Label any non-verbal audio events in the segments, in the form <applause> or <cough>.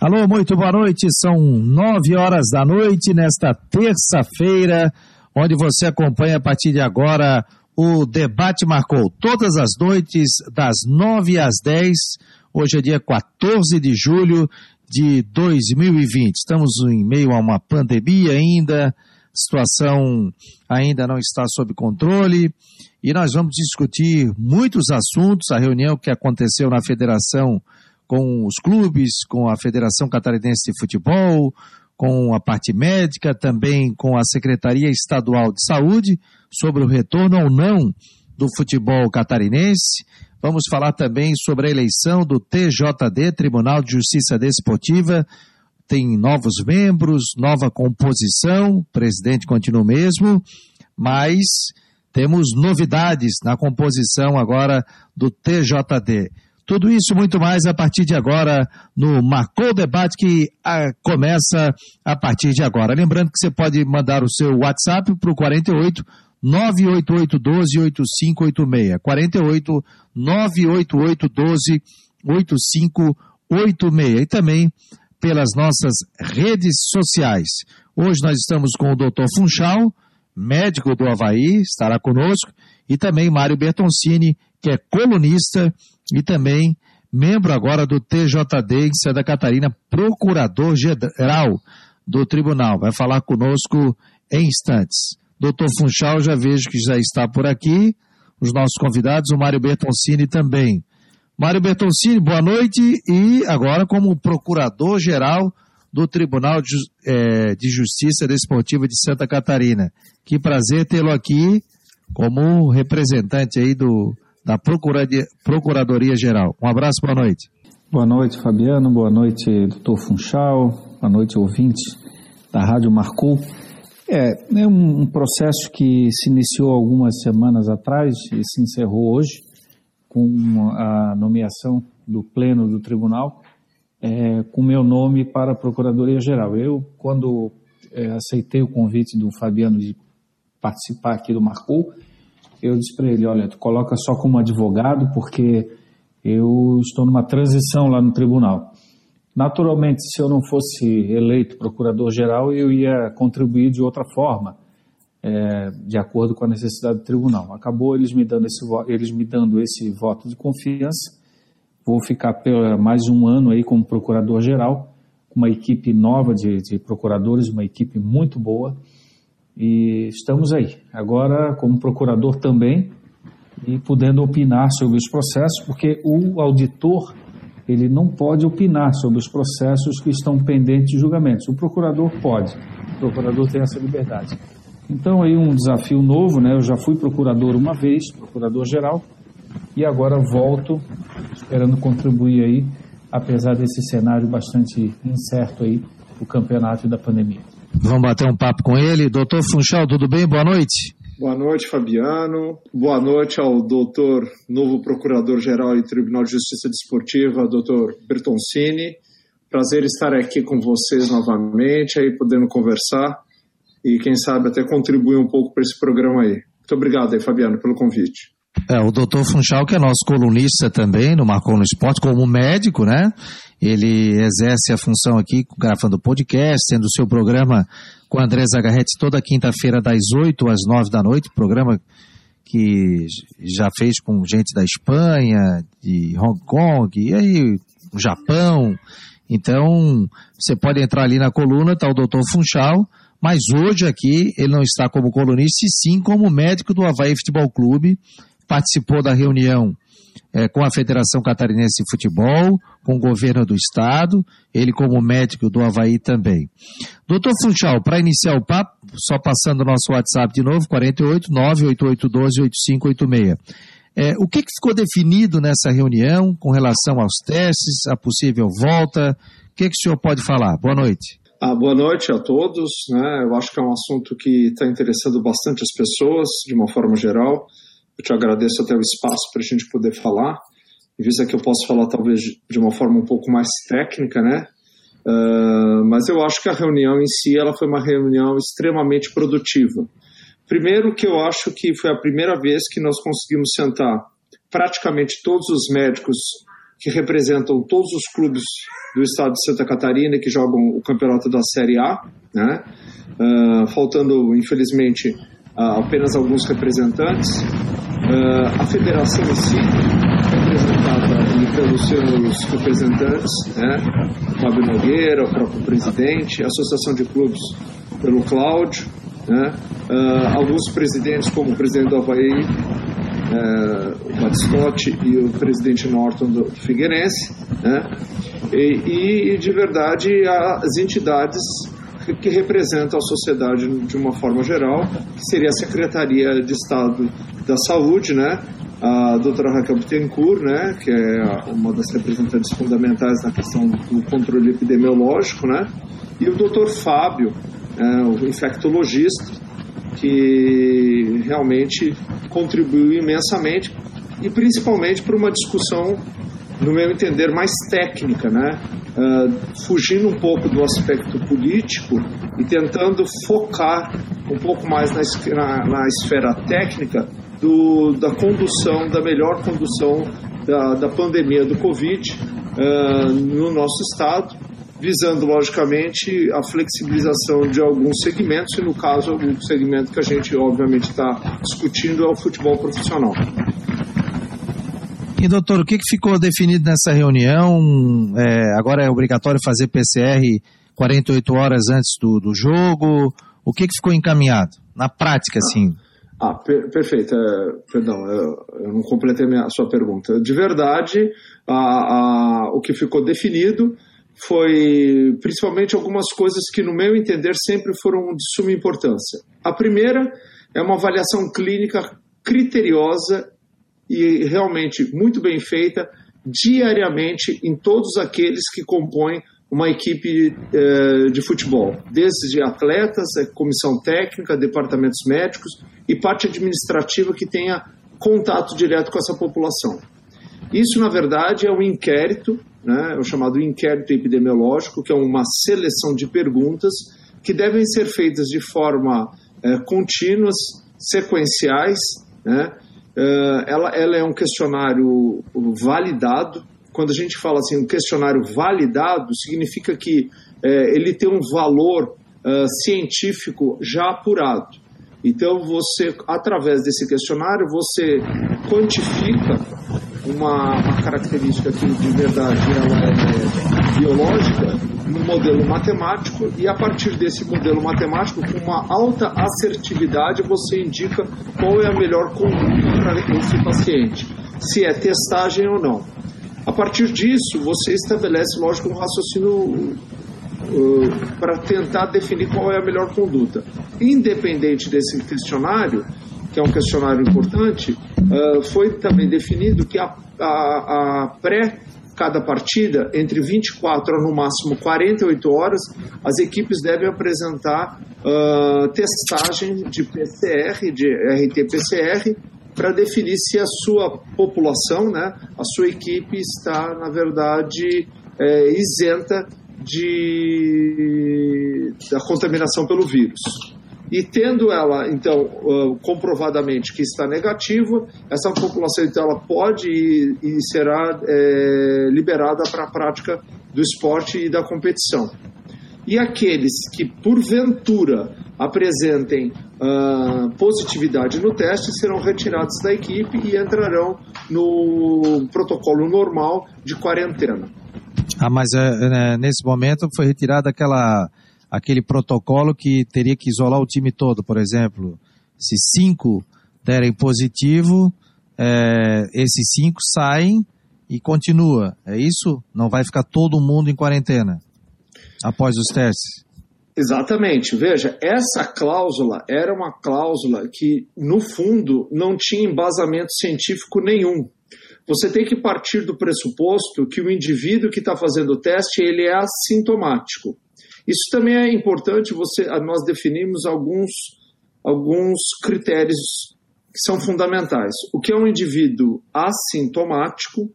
Alô, muito boa noite. São nove horas da noite nesta terça-feira, onde você acompanha a partir de agora o debate marcou todas as noites das nove às dez. Hoje é dia 14 de julho de 2020. Estamos em meio a uma pandemia ainda, situação ainda não está sob controle e nós vamos discutir muitos assuntos. A reunião que aconteceu na federação com os clubes, com a Federação Catarinense de Futebol, com a parte médica, também com a Secretaria Estadual de Saúde, sobre o retorno ou não do futebol catarinense. Vamos falar também sobre a eleição do TJD, Tribunal de Justiça Desportiva. Tem novos membros, nova composição, o presidente continua o mesmo, mas temos novidades na composição agora do TJD. Tudo isso muito mais a partir de agora no Marcou Debate que a, ah, começa a partir de agora. Lembrando que você pode mandar o seu WhatsApp para o 48 988 12 8586. 48 988 12 8586. E também pelas nossas redes sociais. Hoje nós estamos com o Dr. Funchal, médico do Havaí, estará conosco, e também Mário Bertoncini, que é colunista e também membro agora do TJD em Santa Catarina, procurador-geral do tribunal. Vai falar conosco em instantes. Doutor Funchal, já vejo que já está por aqui. Os nossos convidados, o Mário Bertoncini também. Mário Bertoncini, boa noite e agora como procurador-geral do Tribunal de, é, de Justiça Desportiva de Santa Catarina. Que prazer tê-lo aqui como representante aí do, da Procuradoria, Geral. Um abraço, boa noite. Boa noite, Fabiano. Boa noite, doutor Funchal. Boa noite, ouvintes da Rádio Marcou. É, é um processo que se iniciou algumas semanas atrás e se encerrou hoje com a nomeação do Pleno do Tribunal é, com meu nome para a Procuradoria Geral. Eu, quando é, aceitei o convite do Fabiano de participar aqui do Marcou, eu disse para ele, olha, tu coloca só como advogado porque eu estou numa transição lá no tribunal. Naturalmente, se eu não fosse eleito procurador-geral, eu ia contribuir de outra forma, é, de acordo com a necessidade do tribunal. Acabou eles me dando esse, eles me dando esse voto de confiança. Vou ficar pela, mais um ano aí como procurador-geral, com uma equipe nova de, de procuradores, uma equipe muito boa. E estamos aí, agora como procurador também, e podendo opinar sobre os processos, porque o auditor ele não pode opinar sobre os processos que estão pendentes de julgamentos. O procurador pode, o procurador tem essa liberdade. Então aí um desafio novo, né? Eu já fui procurador uma vez, procurador geral, e agora volto esperando contribuir aí, apesar desse cenário bastante incerto aí, o campeonato e da pandemia. Vamos bater um papo com ele. Doutor Funchal, tudo bem? Boa noite. Boa noite, Fabiano. Boa noite ao doutor, novo procurador-geral e Tribunal de Justiça Desportiva, doutor Bertoncini. Prazer estar aqui com vocês novamente, aí podendo conversar e, quem sabe, até contribuir um pouco para esse programa aí. Muito obrigado aí, Fabiano, pelo convite. É, o doutor Funchal, que é nosso colunista também no Marcou no Esporte, como médico, né? Ele exerce a função aqui, gravando podcast, tendo o seu programa com André Zagarretti toda quinta-feira, das 8 às 9 da noite, programa que já fez com gente da Espanha, de Hong Kong, e aí, Japão. Então, você pode entrar ali na coluna, tá o doutor Funchal, mas hoje aqui ele não está como colunista, e sim como médico do Havaí Futebol Clube, participou da reunião é, com a Federação Catarinense de Futebol, com o governo do Estado, ele como médico do Havaí também. Doutor Funchal, para iniciar o papo, só passando o nosso WhatsApp de novo, 48 98812 8586. É, o que, que ficou definido nessa reunião com relação aos testes, a possível volta? O que, que o senhor pode falar? Boa noite. Ah, boa noite a todos. Né? Eu acho que é um assunto que está interessando bastante as pessoas, de uma forma geral. Eu te agradeço até o espaço para a gente poder falar. Em vista que eu posso falar talvez de uma forma um pouco mais técnica, né? Uh, mas eu acho que a reunião em si ela foi uma reunião extremamente produtiva. Primeiro que eu acho que foi a primeira vez que nós conseguimos sentar praticamente todos os médicos que representam todos os clubes do estado de Santa Catarina que jogam o campeonato da Série A, né? Uh, faltando, infelizmente, uh, apenas alguns representantes. Uh, a federação em si, representada pelos seus representantes, né? Fábio Nogueira, o próprio presidente, a Associação de Clubes pelo Cláudio, né? alguns presidentes, como o presidente do Havaí, o Batistotti e o presidente Norton do Figueirense, né? e, e, de verdade as entidades que representam a sociedade de uma forma geral, que seria a Secretaria de Estado da Saúde, né? a doutora Raquel Bittencourt, né, que é uma das representantes fundamentais na questão do controle epidemiológico, né, e o doutor Fábio, é, o infectologista, que realmente contribuiu imensamente e principalmente para uma discussão, no meu entender, mais técnica, né? Uh, fugindo um pouco do aspecto político e tentando focar um pouco mais na, na, na esfera técnica do, da condução, da melhor condução da, da pandemia do Covid uh, no nosso estado visando, logicamente, a flexibilização de alguns segmentos, e no caso, o segmento que a gente, obviamente, está discutindo é o futebol profissional. E, doutor, o que, que ficou definido nessa reunião? É, agora é obrigatório fazer PCR 48 horas antes do, do jogo? O que, que ficou encaminhado? Na prática, assim. Ah, per perfeito. É, perdão, eu, eu, não completei a, a sua pergunta. De verdade, a, a, o que ficou definido foi principalmente algumas coisas que, no meu entender, sempre foram de suma importância. A primeira é uma avaliação clínica criteriosa e realmente muito bem feita diariamente em todos aqueles que compõem uma equipe eh, de futebol, desde atletas, eh, comissão técnica, departamentos médicos e parte administrativa que tenha contato direto com essa população. Isso, na verdade, é um inquérito né, é o chamado inquérito epidemiológico, que é uma seleção de perguntas que devem ser feitas de forma é, contínuas, sequenciais. Né? É, ela, ela é um questionário validado. Quando a gente fala assim, um questionário validado, significa que é, ele tem um valor é, científico já apurado. Então, você, através desse questionário, você quantifica uma, uma característica que de verdade ela é biológica no modelo matemático e a partir desse modelo matemático com uma alta assertividade você indica qual é a melhor conduta para esse paciente, se é testagem ou não. A partir disso você estabelece, lógico, um raciocínio uh, para tentar definir qual é a melhor conduta. Independente desse questionário, que é um questionário importante, uh, foi também definido que a, a, a pré cada partida, entre 24 a no máximo 48 horas, as equipes devem apresentar uh, testagem de PCR, de RT-PCR, para definir se a sua população, né, a sua equipe está, na verdade, é, isenta de, da contaminação pelo vírus. E tendo ela, então, uh, comprovadamente que está negativa, essa população, então, ela pode e, será é, liberada para a prática do esporte e da competição. E aqueles que, porventura, apresentem uh, positividade no teste serão retirados da equipe e entrarão no protocolo normal de quarentena. Ah, mas é, nesse momento foi retirada aquela aquele protocolo que teria que isolar o time todo, por exemplo. Se cinco derem positivo, é, esses cinco saem e continua. É isso? Não vai ficar todo mundo em quarentena após os testes? Exatamente. Veja, essa cláusula era uma cláusula que, no fundo, não tinha embasamento científico nenhum. Você tem que partir do pressuposto que o indivíduo que está fazendo o teste ele é assintomático. Isso também é importante, você, nós definimos alguns, alguns critérios que são fundamentais. O que é um indivíduo assintomático,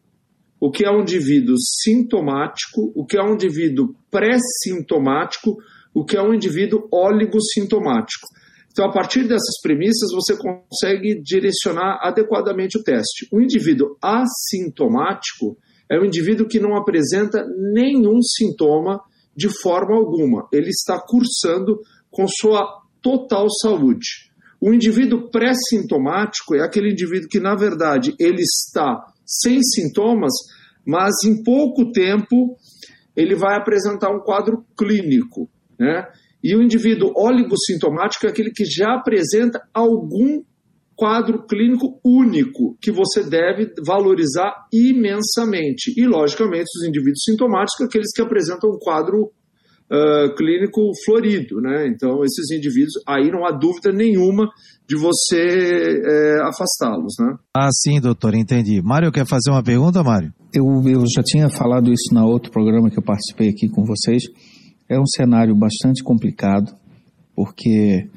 o que é um indivíduo sintomático, o que é um indivíduo pré-sintomático, o que é um indivíduo oligossintomático. Então, a partir dessas premissas, você consegue direcionar adequadamente o teste. O indivíduo assintomático é um indivíduo que não apresenta nenhum sintoma de forma alguma. Ele está cursando com sua total saúde. O indivíduo pré-sintomático é aquele indivíduo que, na verdade, ele está sem sintomas, mas em pouco tempo ele vai apresentar um quadro clínico. Né? E o indivíduo oligossintomático é aquele que já apresenta algum quadro clínico único que você deve valorizar imensamente. E, logicamente, os indivíduos sintomáticos, aqueles que apresentam um quadro uh, clínico florido. Né? Então, esses indivíduos, aí não há dúvida nenhuma de você é, afastá-los. Né? Ah, sim, doutor, entendi. Mário, quer fazer uma pergunta, Mário? Eu, eu já tinha falado isso na outro programa que eu participei aqui com vocês. É um cenário bastante complicado, porque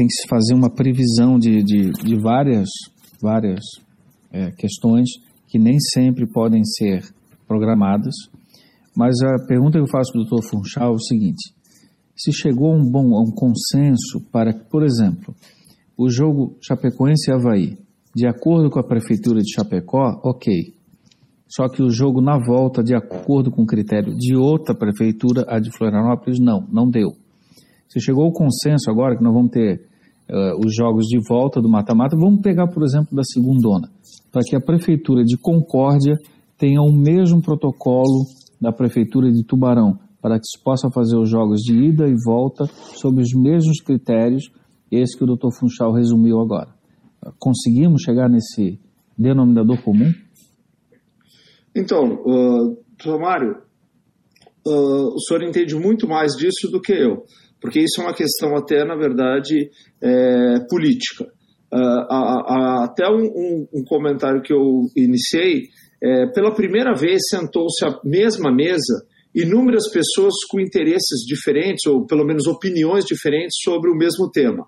tem que se fazer uma previsão de, de, de várias, várias é, questões que nem sempre podem ser programadas. Mas a pergunta que eu faço para o Dr. Funchal é o seguinte: se chegou a um bom a um consenso para, por exemplo, o jogo Chapecoense e Havaí, de acordo com a prefeitura de Chapecó, ok. Só que o jogo na volta, de acordo com o critério de outra prefeitura, a de Florianópolis, não, não deu. Você chegou ao consenso agora que nós vamos ter uh, os jogos de volta do mata-mata. Vamos pegar, por exemplo, da segundona, para que a prefeitura de Concórdia tenha o mesmo protocolo da prefeitura de Tubarão, para que se possa fazer os jogos de ida e volta sob os mesmos critérios, esse que o Dr. Funchal resumiu agora. Conseguimos chegar nesse denominador comum? Então, uh, Mário, uh, o senhor entende muito mais disso do que eu porque isso é uma questão até, na verdade, é, política. Uh, a, a, até um, um, um, comentário que eu iniciei, é, pela primeira vez sentou-se à mesma mesa inúmeras pessoas com interesses diferentes, ou pelo menos opiniões diferentes sobre o mesmo tema.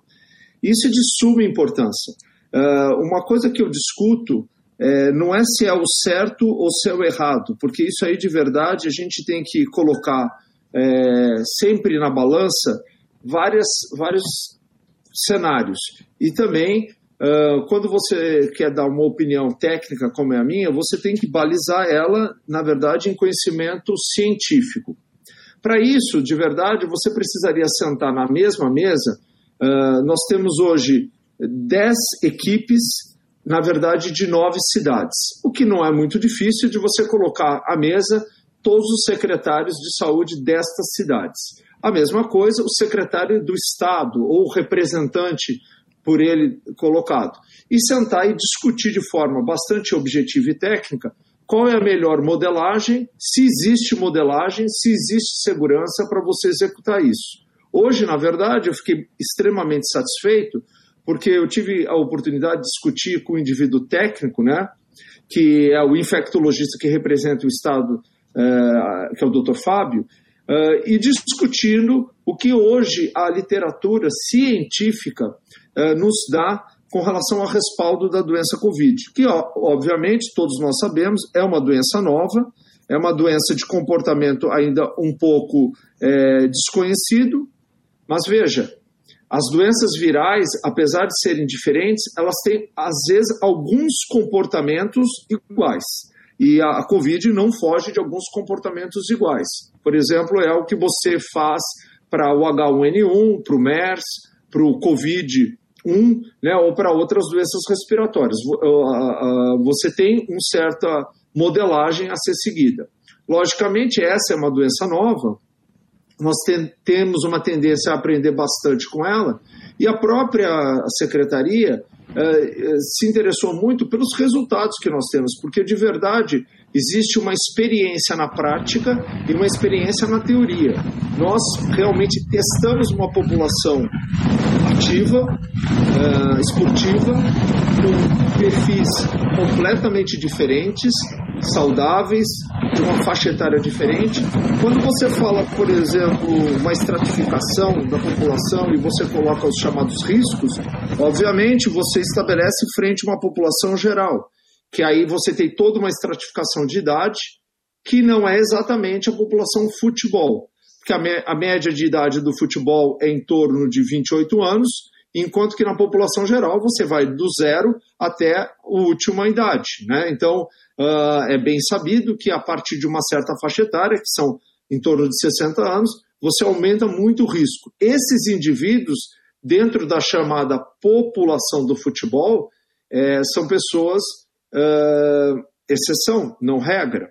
Isso é de suma importância. Uh, uma coisa que eu discuto é, não é se é o certo ou se é o errado, porque isso aí de verdade a gente tem que colocar é, sempre na balança várias, vários cenários. E também, uh, quando você quer dar uma opinião técnica como é a minha, você tem que balizar ela, na verdade, em conhecimento científico. Para isso, de verdade, você precisaria sentar na mesma mesa. Uh, nós temos hoje 10 equipes, na verdade, de nove cidades, o que não é muito difícil de você colocar à mesa todos os secretários de saúde destas cidades. A mesma coisa o secretário do Estado ou o representante por ele colocado. E sentar e discutir de forma bastante objetiva e técnica qual é a melhor modelagem, se existe modelagem, se existe segurança para você executar isso. Hoje, na verdade, eu fiquei extremamente satisfeito porque eu tive a oportunidade de discutir com o um indivíduo técnico, né, que é o infectologista que representa o Estado que é o Dr. Fábio, uh, e discutindo o que hoje a literatura científica uh, nos dá com relação ao respaldo da doença Covid, que, obviamente, todos nós sabemos, é uma doença nova, é uma doença de comportamento ainda um pouco é, desconhecido, mas veja, as doenças virais, apesar de serem diferentes, elas têm, às vezes, alguns comportamentos iguais. E a, a Covid não foge de alguns comportamentos iguais. Por exemplo, é o que você faz para o H1N1, para o MERS, para o Covid-1, né, ou para outras doenças respiratórias. Você tem uma certa modelagem a ser seguida. Logicamente, essa é uma doença nova, nós temos uma tendência a aprender bastante com ela, e a própria secretaria se interessou muito pelos resultados que nós temos, porque de verdade existe uma experiência na prática e uma experiência na teoria. Nós realmente testamos uma população ativa, uh, esportiva, com perfis completamente diferentes, saudáveis, de uma faixa etária diferente. Quando você fala, por exemplo, uma estratificação da população e você coloca os chamados riscos, obviamente você estabelece frente a uma população geral, que aí você tem toda uma estratificação de idade, que não é exatamente a população futebol, porque a, média de idade do futebol é em torno de 28 anos, enquanto que na população geral você vai do zero até a última idade. Né? Então, uh, é bem sabido que a partir de uma certa faixa etária, que são em torno de 60 anos, você aumenta muito o risco. Esses indivíduos, dentro da chamada população do futebol, é, são pessoas uh, exceção, não regra.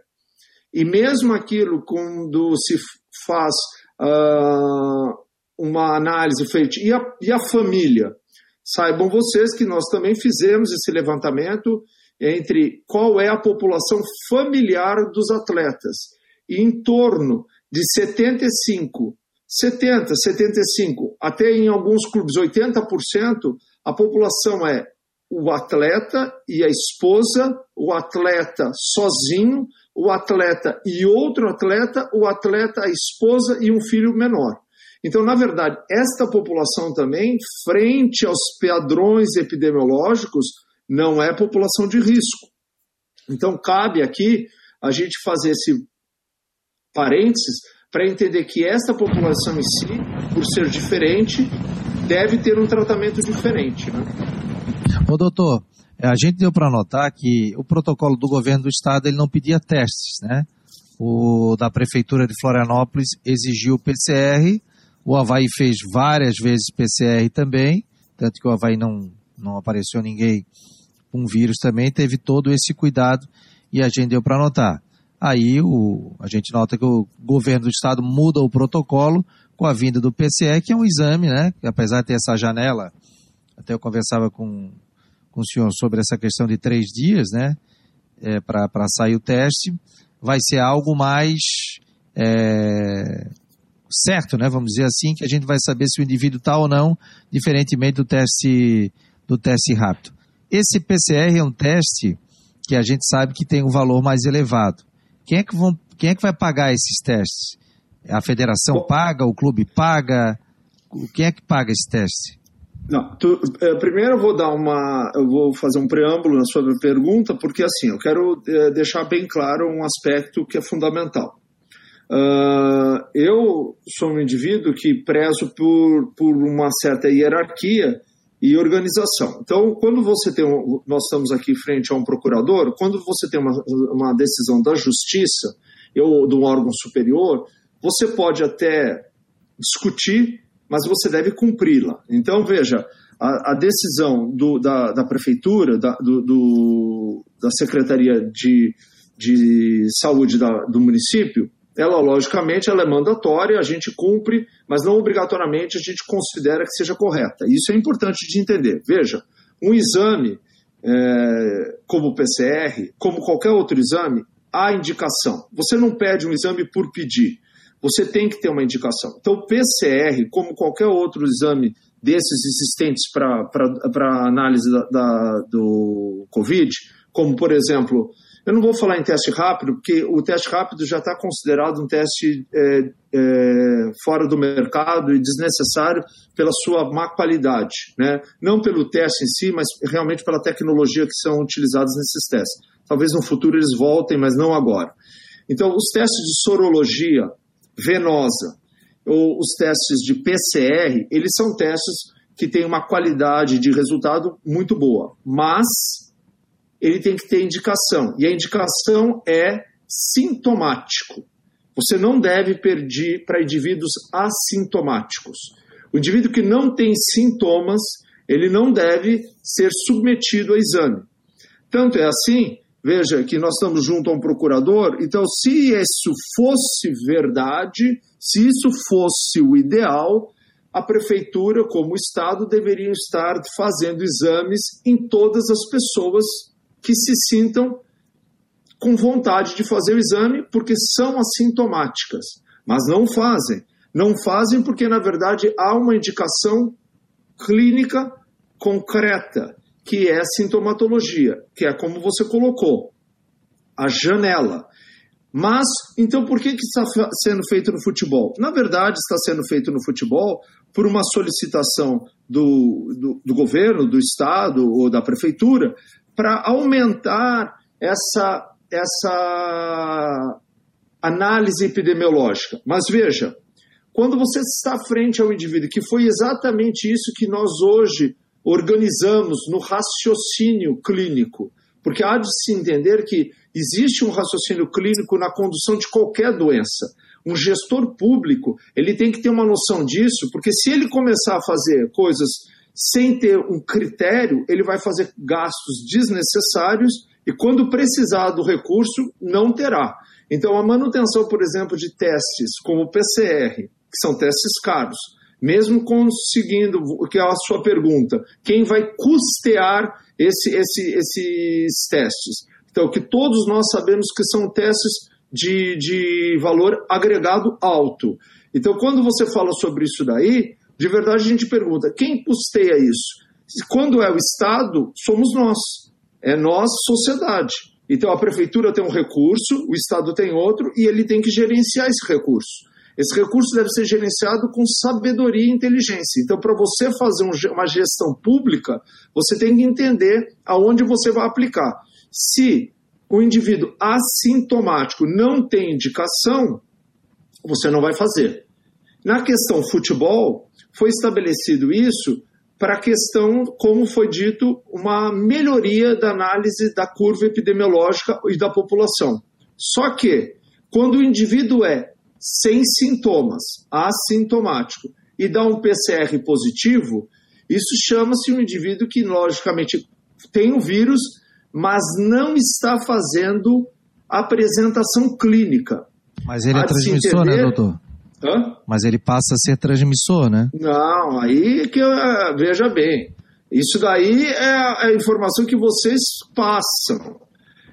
E mesmo aquilo quando se faz uh, uma análise feita, e a, e a família? Saibam vocês que nós também fizemos esse levantamento entre qual é a população familiar dos atletas. E em torno de 75, 70, 75, até em alguns clubes 80%, a população é o atleta e a esposa, o atleta sozinho, o atleta e outro atleta, o atleta, a esposa e um filho menor. Então, na verdade, esta população também, frente aos padrões epidemiológicos, não é população de risco. Então, cabe aqui a gente fazer esse parênteses para entender que esta população em si, por ser diferente, deve ter um tratamento diferente. Né? Ô, doutor, é, a gente deu para notar que o protocolo do governo do estado ele não pedia testes, né? O da prefeitura de Florianópolis exigiu PCR, o Havaí fez várias vezes PCR também, tanto que o Havaí não, não apareceu ninguém com vírus também, teve todo esse cuidado e a gente deu para notar. Aí o, a gente nota que o governo do estado muda o protocolo com a vinda do PCR, que é um exame, né? Que apesar de ter essa janela, até eu conversava com, com o senhor sobre essa questão de três dias, né? É, para sair o teste, vai ser algo mais é, certo, né? Vamos dizer assim, que a gente vai saber se o indivíduo está ou não, diferentemente do teste do teste rápido. Esse PCR é um teste que a gente sabe que tem um valor mais elevado. Quem é que, vão, quem é que vai pagar esses testes? A federação paga? O clube paga? Quem é que paga esse teste? Não, tu, é, primeiro eu vou dar uma, eu vou fazer um preâmbulo na sua pergunta, porque assim, eu quero é, deixar bem claro um aspecto que é fundamental. Uh, eu sou um indivíduo que prezo por, por uma certa hierarquia e organização. Então, quando você tem, um, nós estamos aqui frente a um procurador, quando você tem uma, uma decisão da justiça ou de um órgão superior, você pode até discutir mas você deve cumpri-la. Então, veja, a, a decisão do, da, da, prefeitura, da, do, do, da Secretaria de, de Saúde da, do município, ela, logicamente, ela é mandatória, a gente cumpre, mas não obrigatoriamente a gente considera que seja correta. Isso é importante de entender. Veja, um exame é, como o PCR, como qualquer outro exame, há indicação. Você não pede um exame por pedir você tem que ter uma indicação. Então, o PCR, como qualquer outro exame desses existentes para análise da, da, do Covid, como, por exemplo, eu não vou falar em teste rápido, porque o teste rápido já está considerado um teste é, é, fora do mercado e desnecessário pela sua má qualidade. Né? Não pelo teste em si, mas realmente pela tecnologia que são utilizadas nesses testes. Talvez no futuro eles voltem, mas não agora. Então, os testes de sorologia, venosa ou os testes de PCR, eles são testes que têm uma qualidade de resultado muito boa, mas ele tem que ter indicação, e a indicação é sintomático. Você não deve pedir para indivíduos assintomáticos. O indivíduo que não tem sintomas, ele não deve ser submetido a exame. Tanto é assim Veja que nós estamos junto a um procurador, então, se isso fosse verdade, se isso fosse o ideal, a prefeitura, como Estado, deveriam estar fazendo exames em todas as pessoas que se sintam com vontade de fazer o exame, porque são assintomáticas, mas não fazem. Não fazem porque, na verdade, há uma indicação clínica concreta que é sintomatologia, que é como você colocou, a janela. Mas, então, por que, que está sendo feito no futebol? Na verdade, está sendo feito no futebol por uma solicitação do, do, do governo, do Estado ou da prefeitura para aumentar essa, essa análise epidemiológica. Mas veja, quando você está frente ao indivíduo, que foi exatamente isso que nós hoje organizamos no raciocínio clínico, porque há de se entender que existe um raciocínio clínico na condução de qualquer doença. Um gestor público, ele tem que ter uma noção disso, porque se ele começar a fazer coisas sem ter um critério, ele vai fazer gastos desnecessários e quando precisar do recurso, não terá. Então, a manutenção, por exemplo, de testes como o PCR, que são testes caros, mesmo conseguindo, que é a sua pergunta, quem vai custear esse, esse, esses testes? Então, que todos nós sabemos que são testes de, de valor agregado alto. Então, quando você fala sobre isso daí, de verdade a gente pergunta, quem custeia isso? Quando é o Estado, somos nós. É nós, sociedade. Então a prefeitura tem um recurso, o Estado tem outro, e ele tem que gerenciar esse recurso. Esse recurso deve ser gerenciado com sabedoria e inteligência. Então, para você fazer uma gestão pública, você tem que entender aonde você vai aplicar. Se o indivíduo assintomático não tem indicação, você não vai fazer. Na questão futebol, foi estabelecido isso para a questão, como foi dito, uma melhoria da análise da curva epidemiológica e da população. Só que, quando o indivíduo é sem sintomas, assintomático, e dá um PCR positivo, isso chama-se um indivíduo que, logicamente, tem o vírus, mas não está fazendo apresentação clínica. Mas ele é transmissor, né, entender... né, doutor? Hã? Mas ele passa a ser transmissor, né? Não, aí que veja bem. Isso daí é a informação que vocês passam.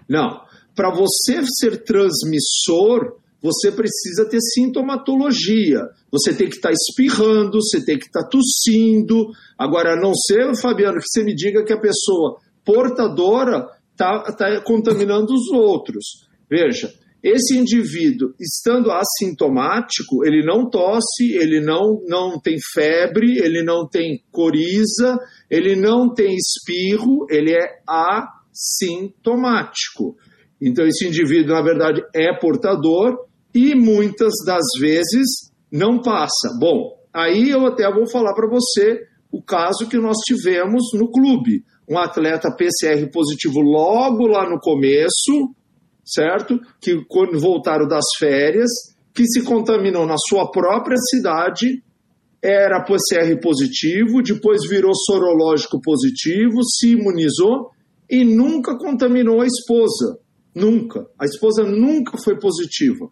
Não, para você ser transmissor, você precisa ter sintomatologia. Você tem que estar tá espirrando, você tem que estar tá tossindo. Agora, a não ser, Fabiano, que você me diga que a pessoa portadora está tá contaminando os outros. Veja, esse indivíduo, estando assintomático, ele não tosse, ele não, não tem febre, ele não tem coriza, ele não tem espirro, ele é assintomático. Então, esse indivíduo, na verdade, é portador e muitas das vezes não passa. Bom, aí eu até vou falar para você o caso que nós tivemos no clube. Um atleta PCR positivo logo lá no começo, certo? Que quando voltaram das férias, que se contaminou na sua própria cidade, era PCR positivo, depois virou sorológico positivo, se imunizou e nunca contaminou a esposa. Nunca. A esposa nunca foi positiva.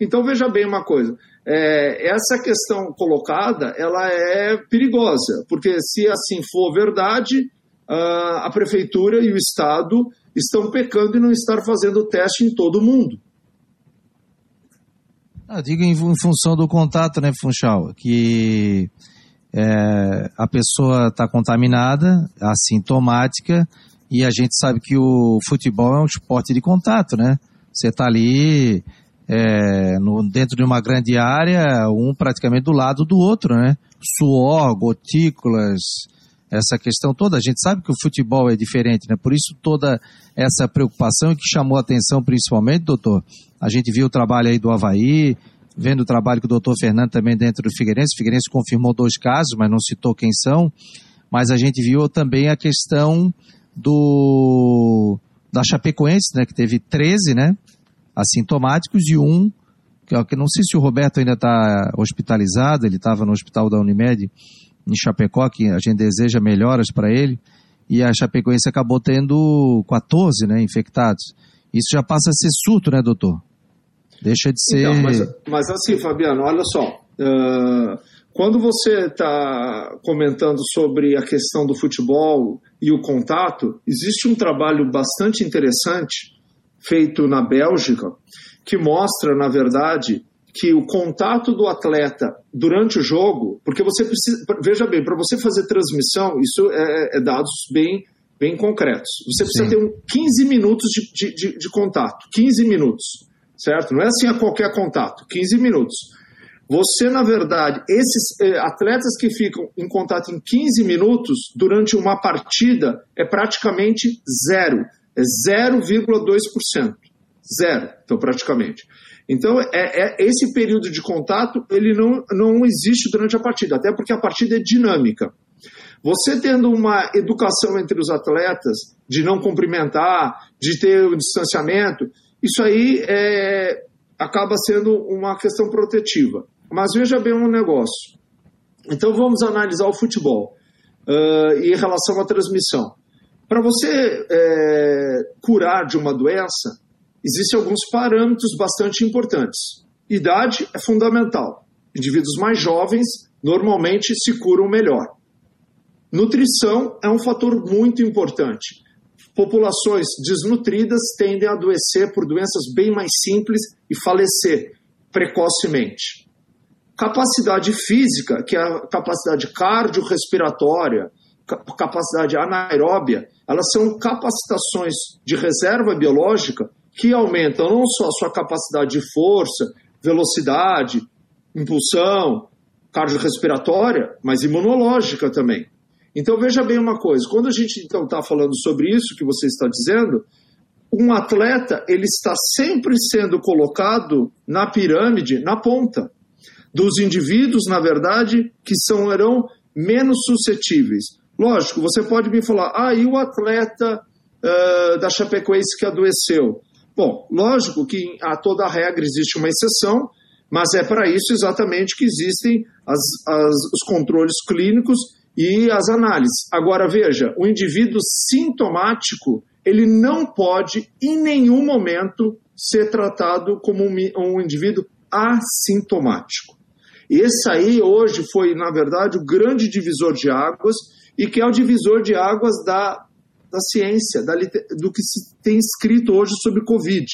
Então veja bem uma coisa, é, essa questão colocada, ela é perigosa, porque se assim for verdade, a prefeitura e o Estado estão pecando em não estar fazendo teste em todo mundo. Ah, digo em, em, função do contato, né, Funchal? Que é, a pessoa está contaminada, assintomática, e a gente sabe que o futebol é um esporte de contato, né? Você está ali é, no, dentro de uma grande área, um praticamente do lado do outro, né? Suor, gotículas, essa questão toda. A gente sabe que o futebol é diferente, né? Por isso toda essa preocupação que chamou a atenção principalmente, doutor. A gente viu o trabalho aí do Havaí, vendo o trabalho que o doutor Fernando também dentro do Figueirense. O Figueirense confirmou dois casos, mas não citou quem são. Mas a gente viu também a questão do da Chapecoense, né, que teve 13, né, assintomáticos e um que não sei se o Roberto ainda está hospitalizado, ele estava no hospital da Unimed, em Chapecó, que a gente deseja melhoras para ele, e a Chapecoense acabou tendo 14 né, infectados. Isso já passa a ser surto, né, doutor? Deixa de ser. Então, mas, mas, assim, Fabiano, olha só. Uh, quando você está comentando sobre a questão do futebol e o contato, existe um trabalho bastante interessante feito na Bélgica que mostra, na verdade, que o contato do atleta durante o jogo, porque você precisa, veja bem, para você fazer transmissão, isso é, é, dados bem, bem concretos. Você precisa Sim. ter um 15 minutos de, de, de, contato, 15 minutos, certo? Não é assim a qualquer contato, 15 minutos. Você, na verdade, esses eh, atletas que ficam em contato em 15 minutos durante uma partida é praticamente zero, é 0,2%. Zero, então praticamente. Então, é, é, esse período de contato ele não, não existe durante a partida, até porque a partida é dinâmica. Você tendo uma educação entre os atletas de não cumprimentar, de ter o distanciamento, isso aí é, acaba sendo uma questão protetiva. Mas veja bem um negócio. Então vamos analisar o futebol uh, em relação à transmissão. Para você é, curar de uma doença, existem alguns parâmetros bastante importantes. Idade é fundamental. Indivíduos mais jovens normalmente se curam melhor. Nutrição é um fator muito importante. Populações desnutridas tendem a adoecer por doenças bem mais simples e falecer precocemente. Capacidade física, que é a capacidade cardiorrespiratória, capacidade anaeróbia, elas são capacitações de reserva biológica que aumentam não só a sua capacidade de força, velocidade, impulsão, cardiorrespiratória, mas imunológica também. Então veja bem uma coisa, quando a gente então está falando sobre isso que você está dizendo, um atleta ele está sempre sendo colocado na pirâmide, na ponta dos indivíduos, na verdade, que são serão menos suscetíveis. Lógico, você pode me falar, ah, e o atleta uh, da Chapecoense que adoeceu? Bom, lógico que a toda regra existe uma exceção, mas é para isso exatamente que existem as, as, os controles clínicos e as análises. Agora, veja, o indivíduo sintomático, ele não pode, em nenhum momento, ser tratado como um, um indivíduo assintomático. Esse aí, hoje, foi, na verdade, o grande divisor de águas e que é o divisor de águas da da ciência, da, do que se tem escrito hoje sobre Covid.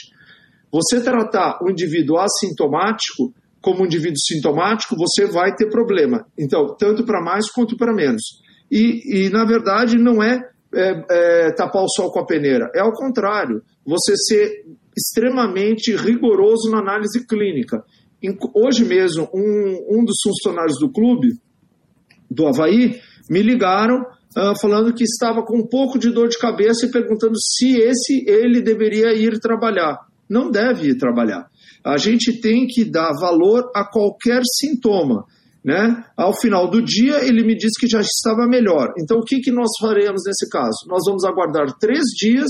Você tratar o indivíduo assintomático como um indivíduo sintomático, você vai ter problema. Então, tanto para mais quanto para menos. E, e, na verdade, não é, é, é tapar o sol com a peneira. É ao contrário. Você ser extremamente rigoroso na análise clínica. Hoje mesmo, um, um dos funcionários do clube, do Havaí, me ligaram uh, falando que estava com um pouco de dor de cabeça e perguntando se esse ele deveria ir trabalhar. Não deve ir trabalhar. A gente tem que dar valor a qualquer sintoma. Né? Ao final do dia, ele me disse que já estava melhor. Então, o que, que nós faremos nesse caso? Nós vamos aguardar três dias,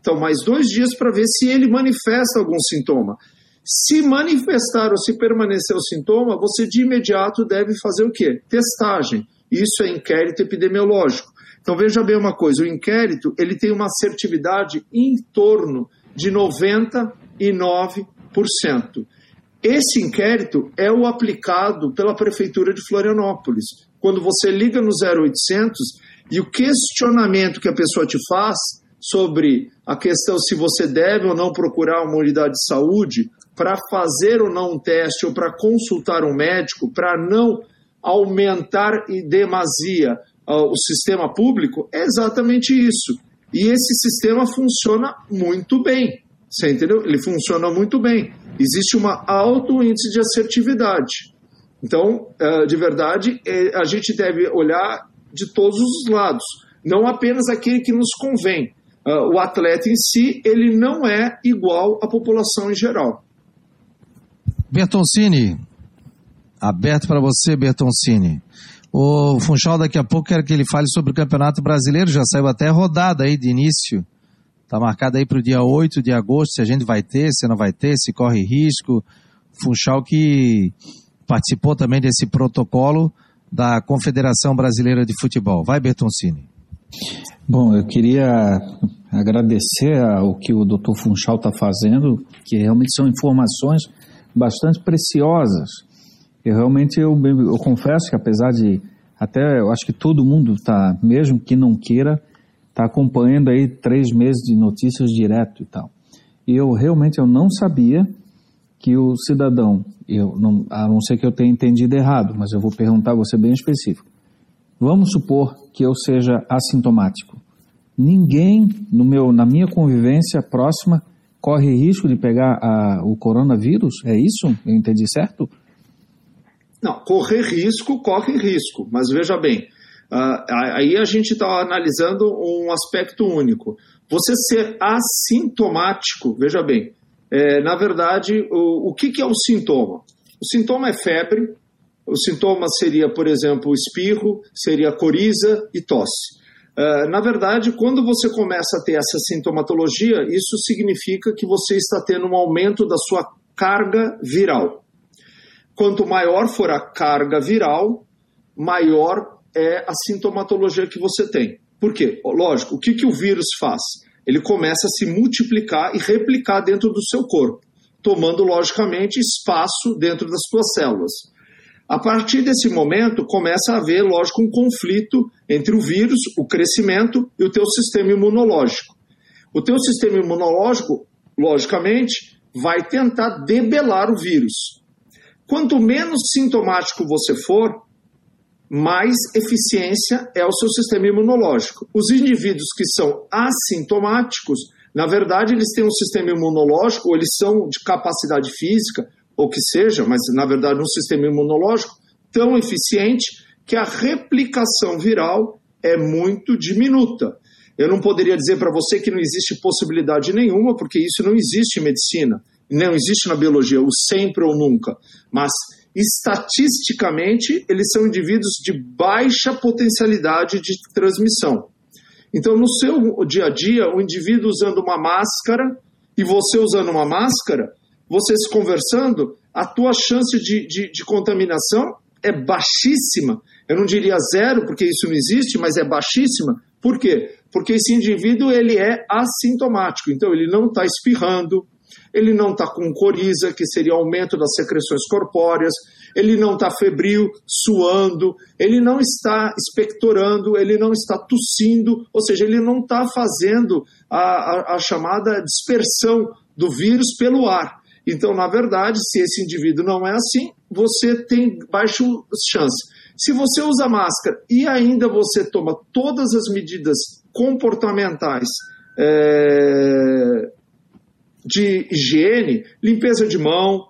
então mais dois dias, para ver se ele manifesta algum sintoma. Se manifestar ou se permanecer o sintoma, você de imediato deve fazer o quê? Testagem. Isso é inquérito epidemiológico. Então veja bem uma coisa, o inquérito ele tem uma assertividade em torno de 99%. Esse inquérito é o aplicado pela prefeitura de Florianópolis. Quando você liga no 0800 e o questionamento que a pessoa te faz sobre a questão se você deve ou não procurar uma unidade de saúde para fazer ou não um teste ou para consultar um médico, para não aumentar em demasia uh, o sistema público é exatamente isso. E esse sistema funciona muito bem. Você entendeu? Ele funciona muito bem. Existe um alto índice de assertividade. Então, uh, de verdade, é, a gente deve olhar de todos os lados, não apenas aquele que nos convém. Uh, o atleta em si, ele não é igual à população em geral. Bertoncini, Aberto para você, Bertoncini. O Funchal daqui a pouco quer que ele fale sobre o Campeonato Brasileiro, já saiu até rodada aí de início. Está marcado aí para o dia 8 de agosto, se a gente vai ter, se não vai ter, se corre risco. Funchal que participou também desse protocolo da Confederação Brasileira de Futebol. Vai, Bertoncini. Bom, eu queria agradecer ao que o Dr. Funchal está fazendo, que realmente são informações bastante preciosas eu realmente, eu, eu confesso que apesar de, até eu acho que todo mundo está, mesmo que não queira, está acompanhando aí três meses de notícias direto e tal. E eu realmente eu não sabia que o cidadão, eu não, a não ser que eu tenha entendido errado, mas eu vou perguntar a você bem específico. Vamos supor que eu seja assintomático. Ninguém no meu, na minha convivência próxima corre risco de pegar a, o coronavírus? É isso? Eu entendi certo? Não, correr risco, corre risco, mas veja bem, uh, aí a gente está analisando um aspecto único. Você ser assintomático, veja bem, É, na verdade, o, o que, que é o sintoma? O sintoma é febre, o sintoma seria, por exemplo, espirro, seria coriza e tosse. Uh, na verdade, quando você começa a ter essa sintomatologia, isso significa que você está tendo um aumento da sua carga viral. Quanto maior for a carga viral, maior é a sintomatologia que você tem. Por quê? Lógico, o que, que o vírus faz? Ele começa a se multiplicar e replicar dentro do seu corpo, tomando, logicamente, espaço dentro das suas células. A partir desse momento, começa a haver, lógico, um conflito entre o vírus, o crescimento e o teu sistema imunológico. O teu sistema imunológico, logicamente, vai tentar debelar o vírus. Quanto menos sintomático você for, mais eficiência é o seu sistema imunológico. Os indivíduos que são assintomáticos, na verdade, eles têm um sistema imunológico, ou eles são de capacidade física, ou que seja, mas na verdade um sistema imunológico tão eficiente que a replicação viral é muito diminuta. Eu não poderia dizer para você que não existe possibilidade nenhuma, porque isso não existe em medicina, não existe na biologia, o sempre ou nunca. Mas estatisticamente, eles são indivíduos de baixa potencialidade de transmissão. Então, no seu dia a dia, o indivíduo usando uma máscara e você usando uma máscara, vocês conversando, a tua chance de, de, de contaminação é baixíssima. Eu não diria zero, porque isso não existe, mas é baixíssima. Por quê? Porque esse indivíduo ele é assintomático, então ele não está espirrando, ele não está com coriza, que seria aumento das secreções corpóreas, ele não está febril, suando, ele não está expectorando, ele não está tossindo, ou seja, ele não está fazendo a, a, a chamada dispersão do vírus pelo ar. Então, na verdade, se esse indivíduo não é assim, você tem baixa chance. Se você usa máscara e ainda você toma todas as medidas comportamentais é, de higiene, limpeza de mão,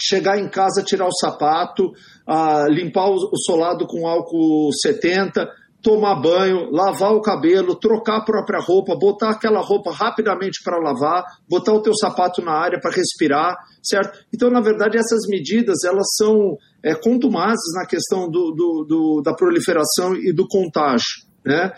chegar em casa, tirar o sapato, ah, limpar o solado com álcool 70, tomar banho, lavar o cabelo, trocar a própria roupa, botar aquela roupa rapidamente para lavar, botar o teu sapato na área para respirar, certo? Então, na verdade, essas medidas elas são é, contumazes na questão do, do, do, da proliferação e do contágio. Né?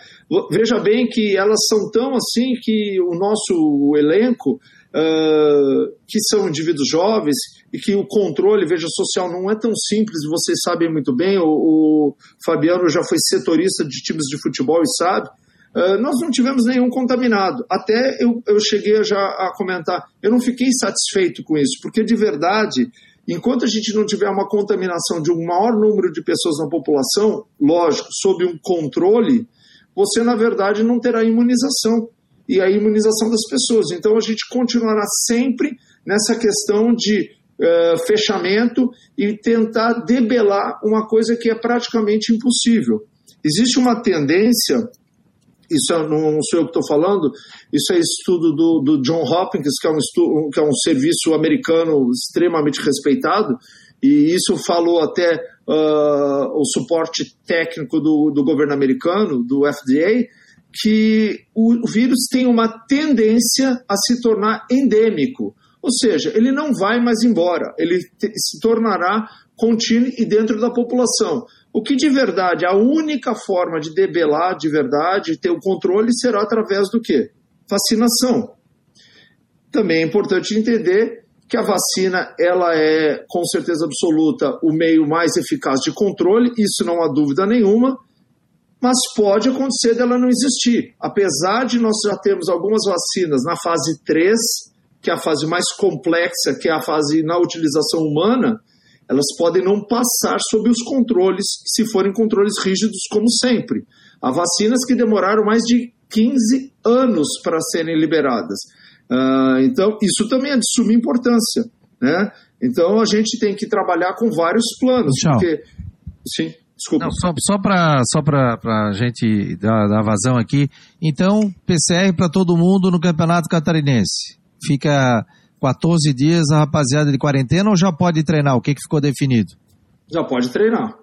Veja bem que elas são tão assim que o nosso elenco uh, que são indivíduos jovens e que o controle, veja, social não é tão simples, vocês sabem muito bem, o, o Fabiano já foi setorista de times de futebol e sabe, uh, nós não tivemos nenhum contaminado. Até eu, eu cheguei já a comentar, eu não fiquei satisfeito com isso, porque de verdade, enquanto a gente não tiver uma contaminação de um maior número de pessoas na população, lógico, sob um controle, você na verdade não terá imunização e a imunização das pessoas. Então a gente continuará sempre nessa questão de uh, fechamento e tentar debelar uma coisa que é praticamente impossível. Existe uma tendência, isso não sou eu que estou falando, isso é estudo do, do John Hopkins, que é, um estudo, que é um serviço americano extremamente respeitado, e isso falou até uh, o suporte técnico do, do governo americano, do FDA, que o vírus tem uma tendência a se tornar endêmico, ou seja, ele não vai mais embora, ele se tornará contínuo e dentro da população. O que de verdade, a única forma de debelar de verdade, ter o controle, será através do quê? Vacinação. Também é importante entender que a vacina ela é, com certeza absoluta, o meio mais eficaz de controle, isso não há dúvida nenhuma, mas pode acontecer dela não existir. Apesar de nós já termos algumas vacinas na fase 3, que é a fase mais complexa, que é a fase na utilização humana, elas podem não passar sob os controles, se forem controles rígidos, como sempre. Há vacinas que demoraram mais de 15 anos para serem liberadas. Uh, então, isso também é de suma importância. Né? Então, a gente tem que trabalhar com vários planos. Tchau. Porque, sim. Desculpa. Não, só só para só a gente dar, dar vazão aqui. Então, PCR para todo mundo no Campeonato Catarinense. Fica 14 dias a rapaziada de quarentena ou já pode treinar? O que, que ficou definido? Já pode treinar.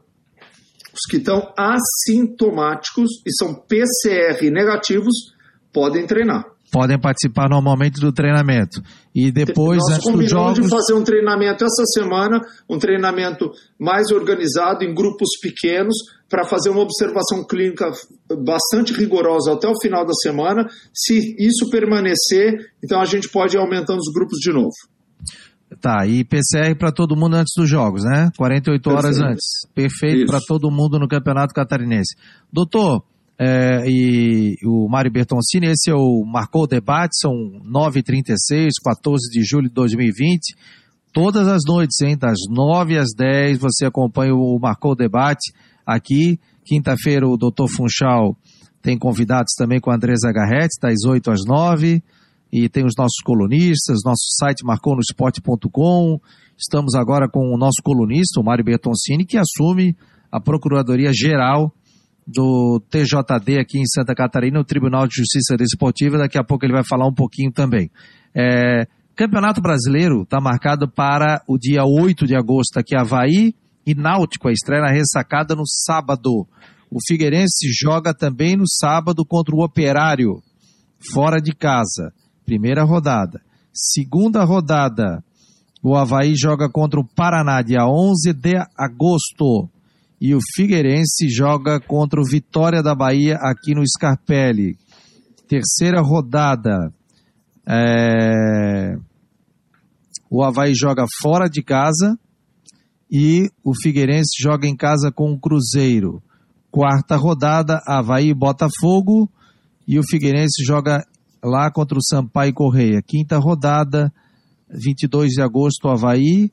Os que estão assintomáticos e são PCR negativos podem treinar. Podem participar normalmente do treinamento. E depois, Nós antes dos jogos... de fazer um treinamento essa semana, um treinamento mais organizado em grupos pequenos, para fazer uma observação clínica bastante rigorosa até o final da semana. Se isso permanecer, então a gente pode ir aumentando os grupos de novo. Tá, e PCR para todo mundo antes dos jogos, né? 48 horas Perfeito. antes. Perfeito para todo mundo no Campeonato Catarinense. Doutor, é, e o Mário Bertoncini, esse é o Marcou o Debate, são 9h36, 14 de julho de 2020. Todas as noites, hein? Das 9 às 10, você acompanha o Marcou o Debate aqui. Quinta-feira, o doutor Funchal tem convidados também com a Andresa Garretti, das 8 às 9 e tem os nossos colunistas, nosso site marconosport.com. Estamos agora com o nosso colunista, o Mário Bertoncini, que assume a Procuradoria Geral do TJD aqui em Santa Catarina, o Tribunal de Justiça Desportiva. Daqui a pouco ele vai falar um pouquinho também. É, Campeonato Brasileiro está marcado para o dia 8 de agosto aqui, Havaí e Náutico, a estreia na ressacada no sábado. O Figueirense joga também no sábado contra o Operário, fora de casa. Primeira rodada. Segunda rodada. O Havaí joga contra o Paraná, dia 11 de agosto. E o Figueirense joga contra o Vitória da Bahia aqui no Scarpelli. Terceira rodada. É... O Havaí joga fora de casa e o Figueirense joga em casa com o Cruzeiro. Quarta rodada, Havaí e Botafogo e o Figueirense joga lá contra o Sampaio Correia. Quinta rodada, 22 de agosto, Havaí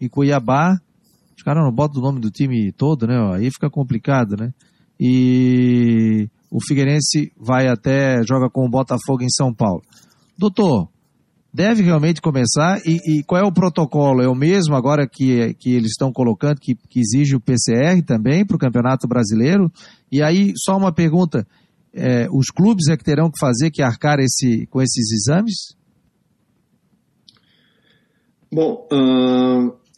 e Cuiabá. Os caras não botam o nome do time todo, né? Aí fica complicado, né? E o Figueirense vai até, joga com o Botafogo em São Paulo. Doutor, deve realmente começar e, e, qual é o protocolo? É o mesmo agora que, que eles estão colocando, que, que exige o PCR também para o Campeonato Brasileiro? E aí, só uma pergunta, é, os clubes é que terão que fazer, que arcar esse, com esses exames? Bom,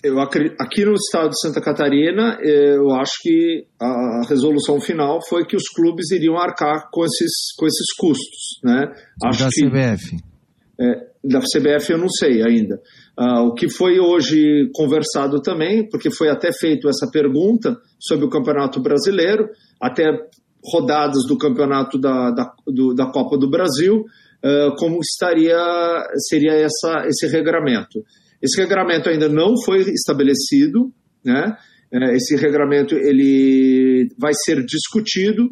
eu aqui no estado de Santa Catarina, eu acho que a resolução final foi que os clubes iriam arcar com esses, com esses custos. Né? Acho da que, CBF. É, da CBF eu não sei ainda. Uh, o que foi hoje conversado também, porque foi até feito essa pergunta sobre o Campeonato Brasileiro, até rodadas do campeonato da, da, do, da Copa do Brasil, uh, como estaria seria essa, esse regramento. Esse regramento ainda não foi estabelecido, né? Uh, esse regramento ele vai ser discutido,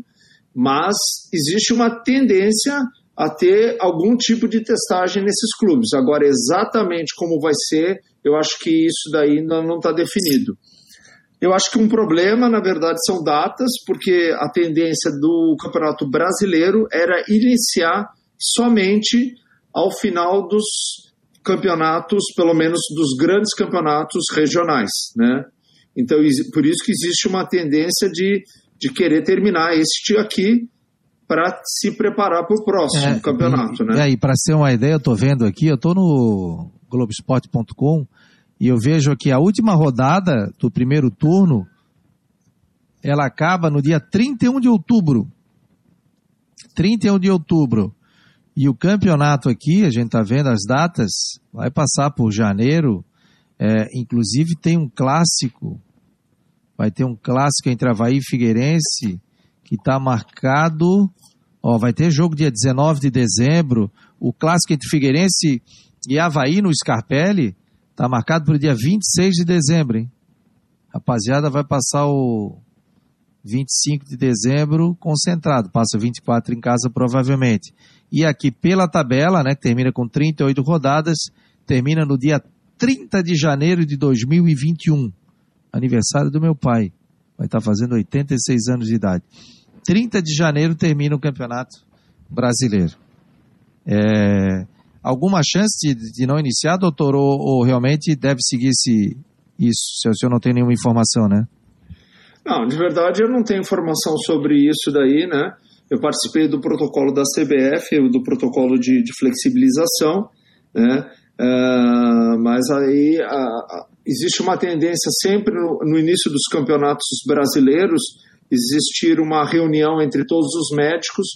mas existe uma tendência a ter algum tipo de testagem nesses clubes. Agora, exatamente como vai ser, eu acho que isso daí ainda não está definido. Eu acho que um problema, na verdade, são datas, porque a tendência do Campeonato Brasileiro era iniciar somente ao final dos campeonatos, pelo menos dos grandes campeonatos regionais, né? Então, por isso que existe uma tendência de, de querer terminar este aqui para se preparar para o próximo é, campeonato, e, né? É, e para ser uma ideia, eu estou vendo aqui, eu estou no Globesport.com, e eu vejo que a última rodada do primeiro turno, ela acaba no dia 31 de outubro. 31 de outubro. E o campeonato aqui, a gente está vendo as datas, vai passar por janeiro. É, inclusive tem um clássico, vai ter um clássico entre Havaí e Figueirense, que está marcado. Ó, vai ter jogo dia 19 de dezembro. O clássico entre Figueirense e Havaí no Scarpelli Tá marcado para o dia 26 de dezembro, hein? Rapaziada, vai passar o 25 de dezembro concentrado. Passa 24 em casa, provavelmente. E aqui pela tabela, né, que termina com 38 rodadas, termina no dia 30 de janeiro de 2021. Aniversário do meu pai. Vai estar tá fazendo 86 anos de idade. 30 de janeiro termina o Campeonato Brasileiro. É, alguma chance de, de não iniciar, doutor, ou, ou, realmente deve seguir esse, isso, se o senhor não tem nenhuma informação, né? Não, de verdade eu não tenho informação sobre isso daí, né? Eu participei do protocolo da CBF, do protocolo de, de flexibilização, né? Uh, mas aí uh, existe uma tendência sempre no, no início dos campeonatos brasileiros existir uma reunião entre todos os médicos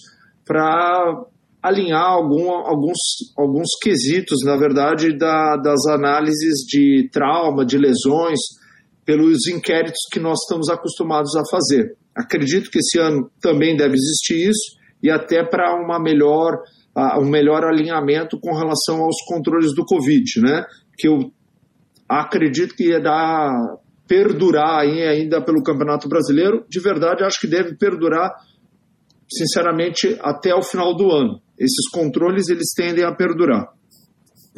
para alinhar algum, alguns, alguns quesitos, na verdade, da, das análises de trauma, de lesões, pelos inquéritos que nós estamos acostumados a fazer. Acredito que esse ano também deve existir isso e até para uma melhor uh, um melhor alinhamento com relação aos controles do Covid, né? Que eu acredito que ia dar perdurar ainda pelo Campeonato Brasileiro. De verdade, acho que deve perdurar, sinceramente, até o final do ano. Esses controles eles tendem a perdurar.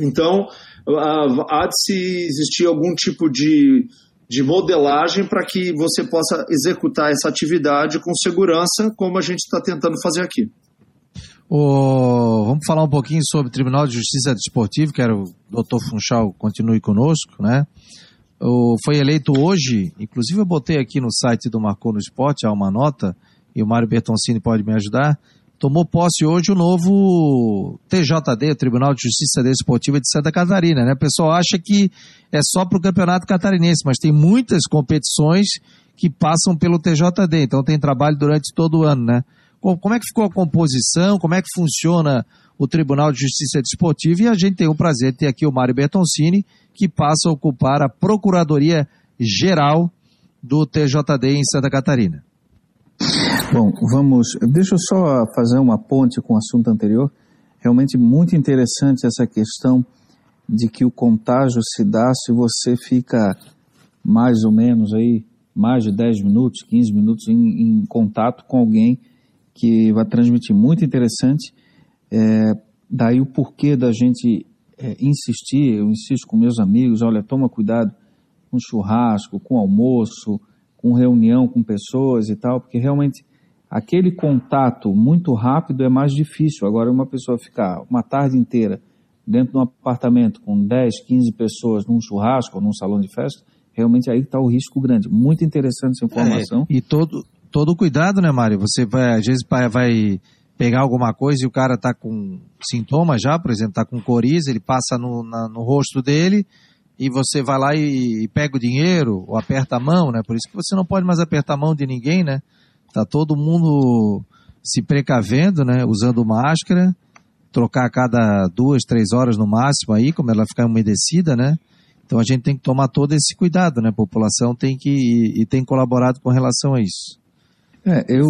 Então, há de se existir algum tipo de, de modelagem para que você possa executar essa atividade com segurança, como a gente está tentando fazer aqui. Vamos falar um pouquinho sobre Tribunal de Justiça Desportivo, quero o doutor Funchal continue conosco, né? Foi eleito hoje, inclusive eu botei aqui no site do Marcou no Esporte, há uma nota, e o Mário Bertoncini pode me ajudar, tomou posse hoje o novo TJD, o Tribunal de Justiça Desportiva de Santa Catarina, né? O pessoal acha que é só para o Campeonato Catarinense, mas tem muitas competições que passam pelo TJD, então tem trabalho durante todo o ano, né? como é que ficou a composição, como é que funciona o Tribunal de Justiça Desportiva e a gente tem o prazer de ter aqui o Mário Bertoncini, que passa a ocupar a Procuradoria Geral do TJD em Santa Catarina. Bom, vamos. Deixa eu só fazer uma ponte com o assunto anterior. Realmente muito interessante essa questão de que o contágio se dá se você fica mais ou menos aí, mais de 10 minutos, 15 minutos em, em contato com alguém que vai transmitir muito interessante. É, daí o porquê da gente é, insistir, eu insisto com meus amigos, olha, toma cuidado com churrasco, com almoço, com reunião com pessoas e tal, porque realmente aquele contato muito rápido é mais difícil. Agora, uma pessoa ficar uma tarde inteira dentro de um apartamento com 10, 15 pessoas num churrasco ou num salão de festa, realmente aí está o risco grande. Muito interessante essa informação. É, e todo, todo cuidado, né, Mário? Você vai, às vezes, vai pegar alguma coisa e o cara tá com sintomas já, por exemplo, tá com coriza, ele passa no, na, no rosto dele e você vai lá e, e, pega o dinheiro ou aperta a mão, né? Por isso que você não pode mais apertar a mão de ninguém, né? Tá todo mundo se precavendo, né? Usando máscara, trocar a cada duas, três horas no máximo aí, como ela ficar umedecida, né? Então a gente tem que tomar todo esse cuidado, né? A população tem que e, e tem colaborado com relação a isso. É, eu,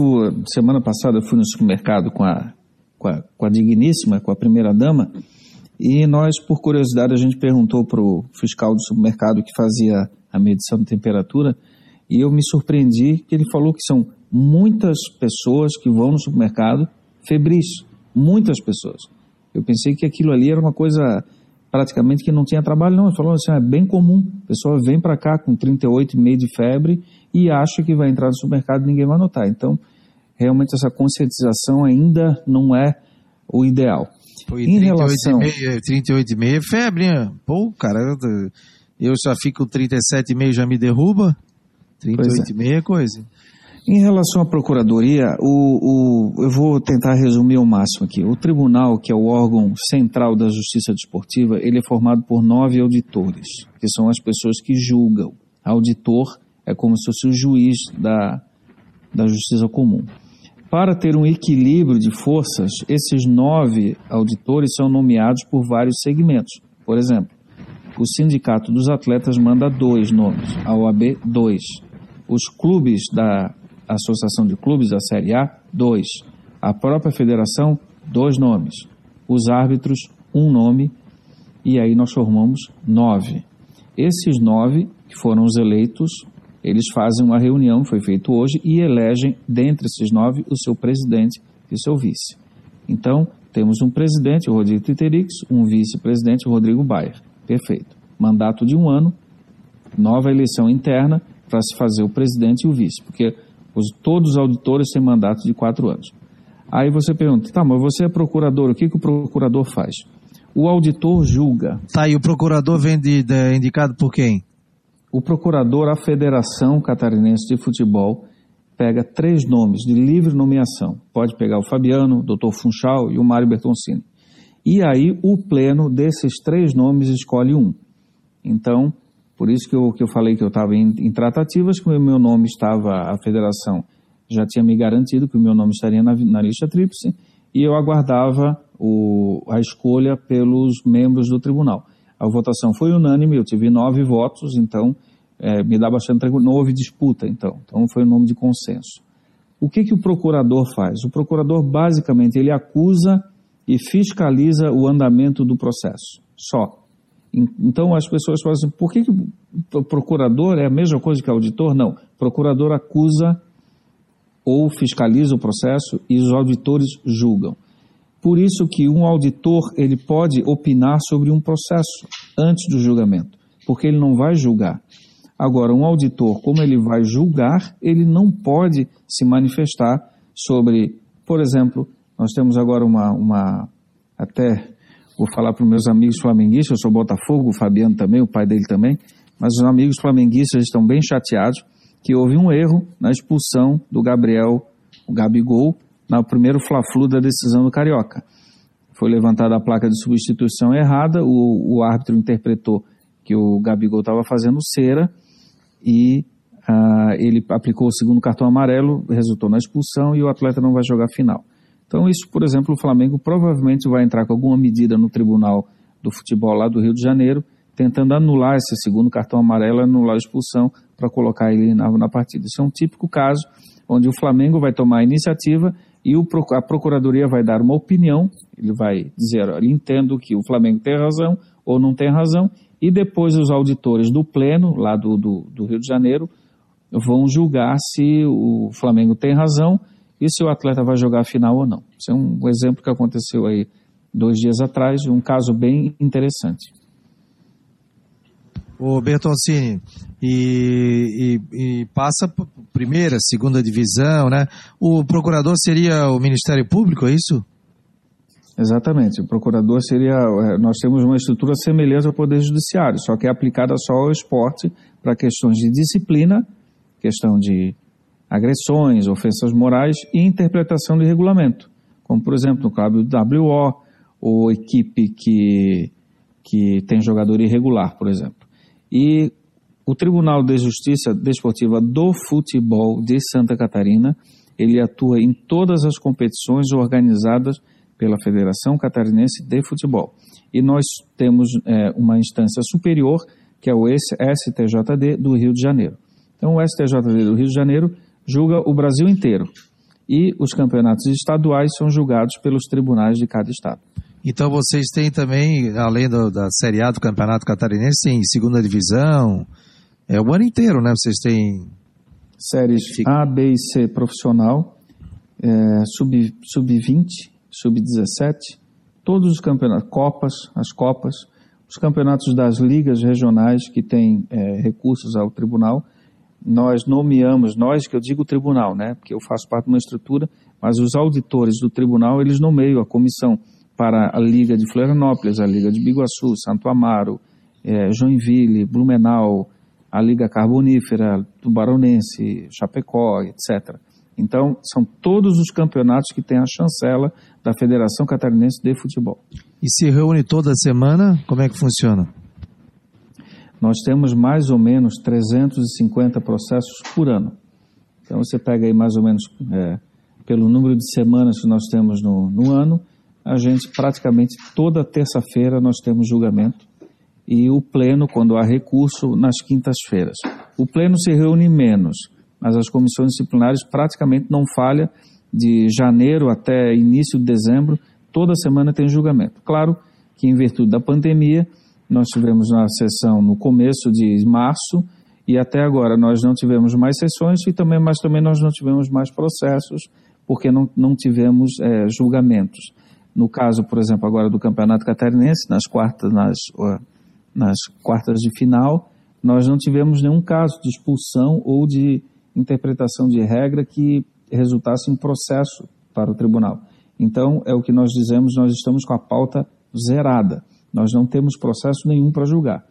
semana passada, eu fui no supermercado com a, com a, com a digníssima, com a primeira-dama, e nós, por curiosidade, a gente perguntou para o fiscal do supermercado que fazia a medição de temperatura, e eu me surpreendi que ele falou que são muitas pessoas que vão no supermercado febris, muitas pessoas. Eu pensei que aquilo ali era uma coisa praticamente que não tinha trabalho, não. Ele falou assim, é bem comum, a pessoa vem para cá com 38,5 de febre e acha que vai entrar no supermercado e ninguém vai notar. Então, realmente essa conscientização ainda não é o ideal. Pô, em 38 relação... 38,5 é febre, né? Pô, cara, eu já fico 37,5 já me derruba. 38,5 é. é coisa. Em relação à procuradoria, o, o, eu vou tentar resumir ao máximo aqui. O tribunal, que é o órgão central da justiça desportiva, ele é formado por nove auditores, que são as pessoas que julgam. Auditor é como se fosse o juiz da, da justiça comum. Para ter um equilíbrio de forças, esses nove auditores são nomeados por vários segmentos. Por exemplo, o Sindicato dos Atletas manda dois nomes, a OAB, dois. Os clubes da Associação de Clubes da Série A, dois. A própria federação, dois nomes. Os árbitros, um nome. E aí nós formamos nove. Esses nove, que foram os eleitos, eles fazem uma reunião, foi feito hoje, e elegem, dentre esses nove, o seu presidente e seu vice. Então, temos um presidente, o Rodrigo Titerix, um vice-presidente, o Rodrigo Bayer. Perfeito. Mandato de um ano, nova eleição interna para se fazer o presidente e o vice, porque os, todos os auditores têm mandato de quatro anos. Aí você pergunta, tá, mas você é procurador, o que, que o procurador faz? O auditor julga. Tá, e o procurador vem de, de, indicado por quem? o procurador, a Federação Catarinense de Futebol, pega três nomes de livre nomeação. Pode pegar o Fabiano, o Dr. Funchal e o Mário Bertoncini. E aí o pleno desses três nomes escolhe um. Então, por isso que eu, que eu falei que eu estava em, em, tratativas, que o meu nome estava, a federação já tinha me garantido que o meu nome estaria na, na lista tríplice, e eu aguardava o, a escolha pelos membros do tribunal. A votação foi unânime, eu tive nove votos, então é, me dá bastante tranquilo. Não houve disputa, então. Então foi um nome de consenso. O que, que o procurador faz? O procurador, basicamente, ele acusa e fiscaliza o andamento do processo. Só. Então as pessoas falam assim, por que, que o procurador é a mesma coisa que auditor? Não. Procurador acusa ou fiscaliza o processo e os auditores julgam. Por isso que um auditor ele pode opinar sobre um processo antes do julgamento, porque ele não vai julgar. Agora, um auditor, como ele vai julgar, ele não pode se manifestar sobre, por exemplo, nós temos agora uma, uma até vou falar para os meus amigos flamenguistas, eu sou Botafogo, o Fabiano também, o pai dele também, mas os amigos flamenguistas estão bem chateados que houve um erro na expulsão do Gabriel, o Gabigol, no primeiro Fla-Flu da decisão do Carioca. Foi levantada a placa de substituição errada, o, o árbitro interpretou que o Gabigol estava fazendo cera e uh, ele aplicou o segundo cartão amarelo, resultou na expulsão e o atleta não vai jogar final. Então isso, por exemplo, o Flamengo provavelmente vai entrar com alguma medida no tribunal do futebol lá do Rio de Janeiro, tentando anular esse segundo cartão amarelo, anular a expulsão para colocar ele na, na partida. Isso é um típico caso onde o Flamengo vai tomar a iniciativa e o, a Procuradoria vai dar uma opinião, ele vai dizer, olha, entendo que o Flamengo tem razão ou não tem razão, e depois os auditores do Pleno, lá do, do, do Rio de Janeiro, vão julgar se o Flamengo tem razão e se o atleta vai jogar a final ou não. Isso é um exemplo que aconteceu aí dois dias atrás, um caso bem interessante. O Bertoncini, e, e, e passa primeira, segunda divisão, né? O procurador seria o Ministério Público, é isso? Exatamente. O procurador seria. É, nós temos uma estrutura semelhante ao Poder Judiciário, só que é aplicada só ao esporte para questões de disciplina, questão de agressões, ofensas morais e interpretação de regulamento. Como, por exemplo, no caso do WO, ou equipe que, que tem jogador irregular, por exemplo. E o Tribunal de Justiça Desportiva do Futebol de Santa Catarina, ele atua em todas as competições organizadas pela Federação Catarinense de Futebol. E nós temos é, uma instância superior, que é o STJD do Rio de Janeiro. Então, o STJD do Rio de Janeiro julga o Brasil inteiro. E os campeonatos estaduais são julgados pelos tribunais de cada estado. Então vocês têm também, além do, da Série A do Campeonato Catarinense, tem segunda divisão, é o ano inteiro, né? Vocês têm... Séries A, B e C profissional, é, sub-20, sub sub-17, todos os campeonatos, Copas, as Copas, os campeonatos das ligas regionais que têm é, recursos ao tribunal, nós nomeamos, nós que eu digo tribunal, né? Porque eu faço parte de uma estrutura, mas os auditores do tribunal, eles nomeiam a comissão para a Liga de Florianópolis, a Liga de Biguaçu, Santo Amaro, é, Joinville, Blumenau, a Liga Carbonífera, Tubaronense, Chapecó, etc. Então, são todos os campeonatos que têm a chancela da Federação Catarinense de Futebol. E se reúne toda semana? Como é que funciona? Nós temos mais ou menos 350 processos por ano. Então, você pega aí mais ou menos é, pelo número de semanas que nós temos no, no ano, a gente praticamente toda terça-feira nós temos julgamento e o pleno, quando há recurso, nas quintas-feiras. O pleno se reúne menos, mas as comissões disciplinares praticamente não falham de janeiro até início de dezembro, toda semana tem julgamento. Claro que em virtude da pandemia, nós tivemos uma sessão no começo de março e até agora nós não tivemos mais sessões e também, mas também nós não tivemos mais processos porque não, não tivemos é, julgamentos. No caso, por exemplo, agora do Campeonato Catarinense, nas quartas, nas, nas quartas de final, nós não tivemos nenhum caso de expulsão ou de interpretação de regra que resultasse em processo para o tribunal. Então, é o que nós dizemos, nós estamos com a pauta zerada. Nós não temos processo nenhum para julgar.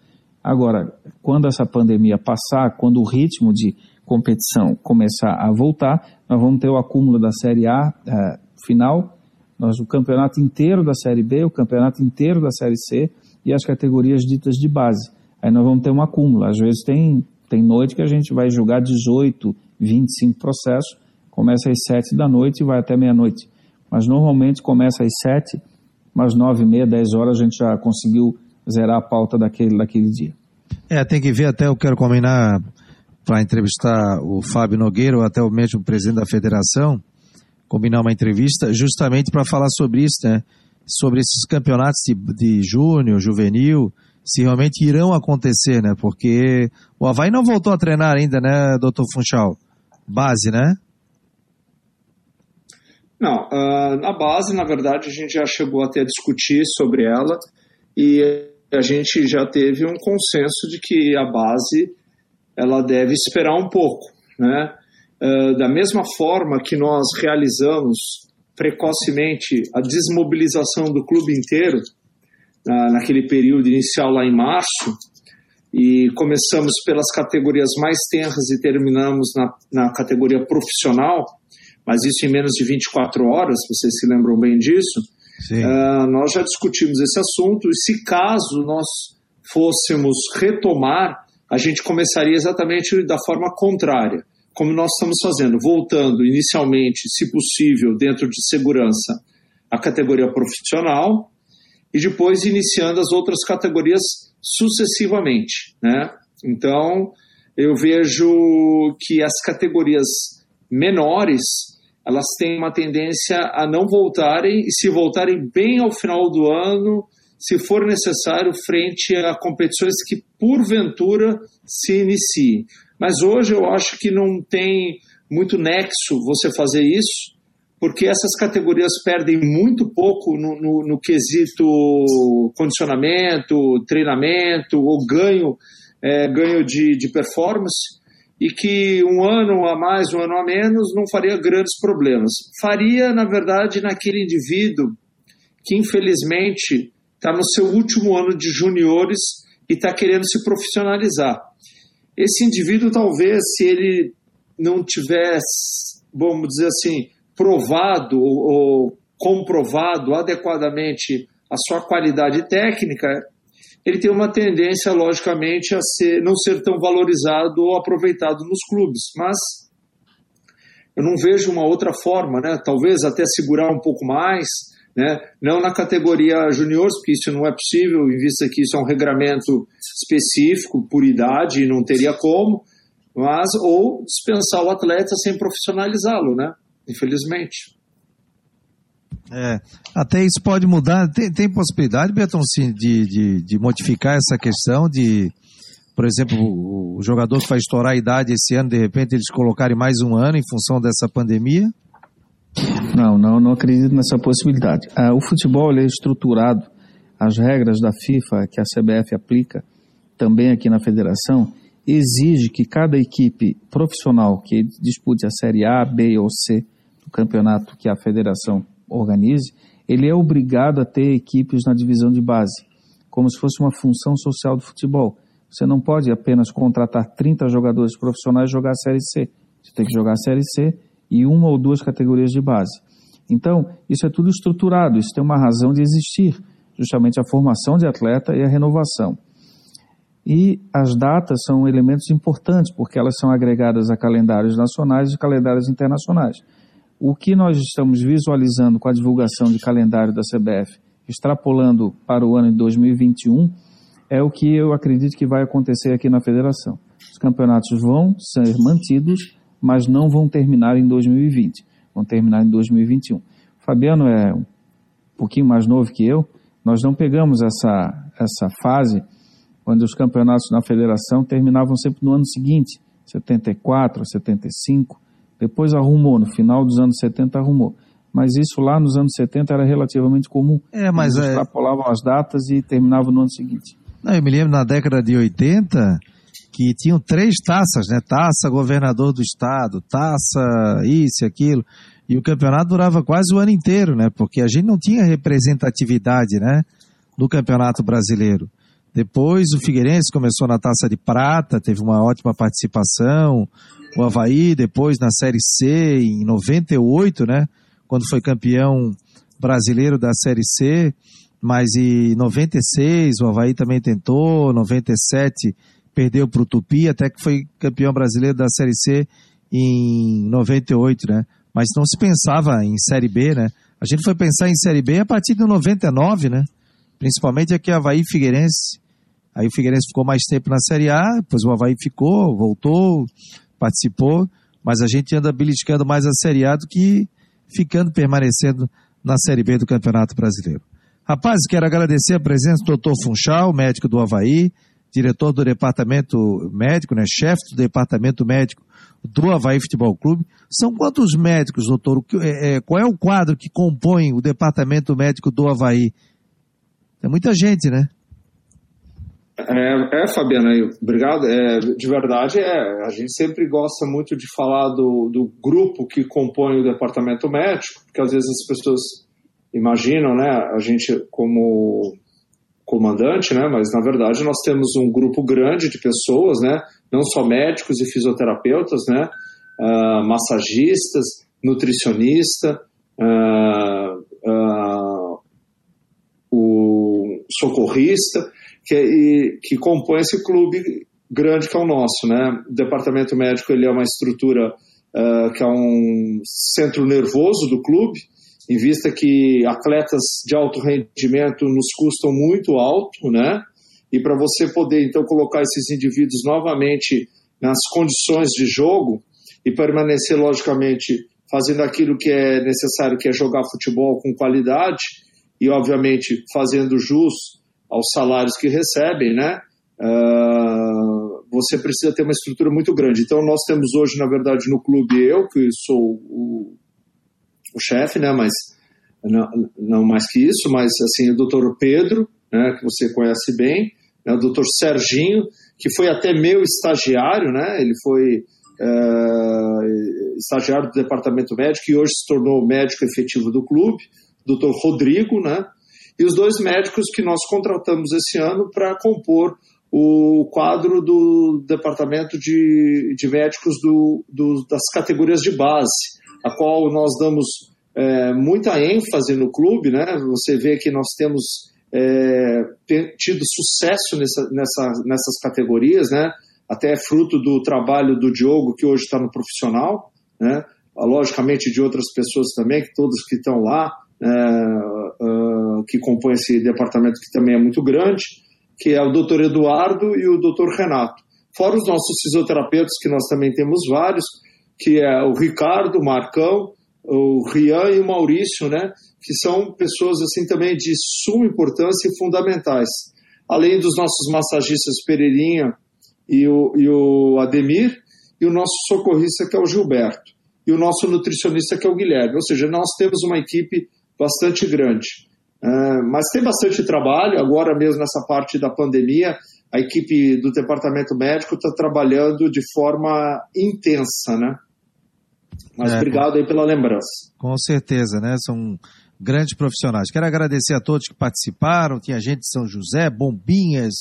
Agora, quando essa pandemia passar, quando o ritmo de competição começar a voltar, nós vamos ter o acúmulo da Série A é, final nós o campeonato inteiro da Série B, o campeonato inteiro da Série C e as categorias ditas de base. Aí nós vamos ter um acúmulo. Às vezes tem, tem noite que a gente vai julgar 18, 25 processos, começa às 7 da noite e vai até meia-noite. Mas normalmente começa às 7, mas 9 e meia, 10 horas a gente já conseguiu zerar a pauta daquele, daquele dia. É, tem que ver até, eu quero combinar para entrevistar o Fábio Nogueira ou até o mesmo presidente da federação, combinar uma entrevista justamente para falar sobre isso, né? Sobre esses campeonatos de, de júnior, juvenil, se realmente irão acontecer, né? Porque o Havaí não voltou a treinar ainda, né, doutor Funchal? Base, né? Não, uh, na base, na verdade, a gente já chegou até a discutir sobre ela e a gente já teve um consenso de que a base ela deve esperar um pouco, né? Uh, da mesma forma que nós realizamos precocemente a desmobilização do clube inteiro uh, naquele período inicial lá em março e começamos pelas categorias mais tenras e terminamos na, na categoria profissional, mas isso em menos de 24 horas, vocês se lembram bem disso, uh, nós já discutimos esse assunto e se caso nós fôssemos retomar, a gente começaria exatamente da forma contrária, como nós estamos fazendo, voltando inicialmente, se possível, dentro de segurança, a categoria profissional e depois iniciando as outras categorias sucessivamente, né? Então, eu vejo que as categorias menores elas têm uma tendência a não voltarem e se voltarem bem ao final do ano, se for necessário, frente a competições que porventura se iniciem. Mas hoje eu acho que não tem muito nexo você fazer isso, porque essas categorias perdem muito pouco no, no, no quesito condicionamento, treinamento ou ganho, é, ganho de, de performance e que um ano a mais, um ano a menos, não faria grandes problemas. Faria, na verdade, naquele indivíduo que, infelizmente, está no seu último ano de juniores e está querendo se profissionalizar. Esse indivíduo, talvez, se ele não tivesse, vamos dizer assim, provado ou comprovado adequadamente a sua qualidade técnica, ele tem uma tendência, logicamente, a ser, não ser tão valorizado ou aproveitado nos clubes. Mas eu não vejo uma outra forma, né? Talvez até segurar um pouco mais, né? Não na categoria juniores, porque isso não é possível, em vista que isso é um regramento específico por idade e não teria como, mas ou dispensar o atleta sem profissionalizá-lo, né? Infelizmente. É, até isso pode mudar. Tem, tem possibilidade, Beton, sim, de, de, de, modificar essa questão de, por exemplo, o, o, jogador que vai estourar a idade esse ano, de repente eles colocarem mais um ano em função dessa pandemia? Não, não, não acredito nessa possibilidade. Ah, o futebol é estruturado, as regras da FIFA que a CBF aplica, também aqui na federação, exige que cada equipe profissional que dispute a Série A, B ou C do campeonato que a federação organize, ele é obrigado a ter equipes na divisão de base, como se fosse uma função social do futebol. Você não pode apenas contratar 30 jogadores profissionais e jogar a Série C. Você tem que jogar a Série C e uma ou duas categorias de base. Então, isso é tudo estruturado, isso tem uma razão de existir, justamente a formação de atleta e a renovação. E as datas são elementos importantes, porque elas são agregadas a calendários nacionais e calendários internacionais. O que nós estamos visualizando com a divulgação de calendário da CBF, extrapolando para o ano de 2021, é o que eu acredito que vai acontecer aqui na federação. Os campeonatos vão ser mantidos, mas não vão terminar em 2020, vão terminar em 2021. O Fabiano é um pouquinho mais novo que eu, nós não pegamos essa, essa fase quando os campeonatos na federação terminavam sempre no ano seguinte, 74, 75, depois arrumou, no final dos anos 70 arrumou. Mas isso lá nos anos 70 era relativamente comum. É, mas Eles é... extrapolavam as datas e terminavam no ano seguinte. Não, eu me lembro na década de 80 que tinham três taças, né? Taça governador do estado, taça isso e aquilo. E o campeonato durava quase o ano inteiro, né? Porque a gente não tinha representatividade, né? No campeonato brasileiro. Depois o Figueirense começou na taça de prata, teve uma ótima participação o Havaí, depois na Série C, em 98, né? Quando foi campeão brasileiro da Série C, mas em 96 o Havaí também tentou, 97 perdeu para o Tupi, até que foi campeão brasileiro da Série C em 98, né? Mas não se pensava em Série B, né? A gente foi pensar em Série B a partir de 99, né? Principalmente aqui Havaí Figueirense. Aí o Figueirense ficou mais tempo na Série A, depois o Havaí ficou, voltou, participou, mas a gente anda beliscando mais a Série A do que ficando permanecendo na Série B do Campeonato Brasileiro. Rapazes, quero agradecer a presença do Dr. Funchal, médico do Havaí, diretor do departamento médico, né, chefe do departamento médico do Havaí Futebol Clube. São quantos médicos, doutor? É, é, qual é o quadro que compõe o departamento médico do Havaí? É muita gente, né? É, é Fabiana, obrigado. É, de verdade, é. A gente sempre gosta muito de falar do, do grupo que compõe o departamento médico, porque às vezes as pessoas imaginam, né, a gente como comandante, né, mas na verdade nós temos um grupo grande de pessoas, né, não só médicos e fisioterapeutas, né, uh, massagistas, nutricionista, uh, uh, o socorrista, que, e, que compõe esse clube grande que é o nosso, né? O departamento médico ele é uma estrutura uh, que é um centro nervoso do clube, em vista que atletas de alto rendimento nos custam muito alto, né? E para você poder então colocar esses indivíduos novamente nas condições de jogo e permanecer logicamente fazendo aquilo que é necessário, que é jogar futebol com qualidade e obviamente fazendo jus aos salários que recebem, né? Uh, você precisa ter uma estrutura muito grande. Então nós temos hoje, na verdade, no clube eu que sou o, o chefe, né? Mas não, não, mais que isso, mas assim o doutor Pedro, né? Que você conhece bem, né, o doutor Serginho, que foi até meu estagiário, né? Ele foi uh, estagiário do departamento médico e hoje se tornou médico efetivo do clube. Doutor Rodrigo, né? E os dois médicos que nós contratamos esse ano para compor o quadro do departamento de, de médicos do, do, das categorias de base, a qual nós damos é, muita ênfase no clube, né? Você vê que nós temos é, tido sucesso nessa, nessa, nessas categorias, né? Até fruto do trabalho do Diogo, que hoje está no profissional, né? Logicamente de outras pessoas também, que todos que estão lá, uh, que compõe esse departamento, que também é muito grande, que é o doutor Eduardo e o doutor Renato. Fora os nossos fisioterapeutas, que nós também temos vários, que é o Ricardo, o Marcão, o Rian e o Maurício, né? Que são pessoas assim também de suma importância e fundamentais. Além dos nossos massagistas Pereirinha e o, e o Ademir, e o nosso socorrista que é o Gilberto, e o nosso nutricionista que é o Guilherme. Ou seja, nós temos uma equipe bastante grande. Uh, mas tem bastante trabalho, agora mesmo nessa parte da pandemia, a equipe do departamento médico está trabalhando de forma intensa, né? Mas é, obrigado aí pela lembrança. Com certeza, né? São grandes profissionais. Quero agradecer a todos que participaram. Tinha gente de São José, Bombinhas,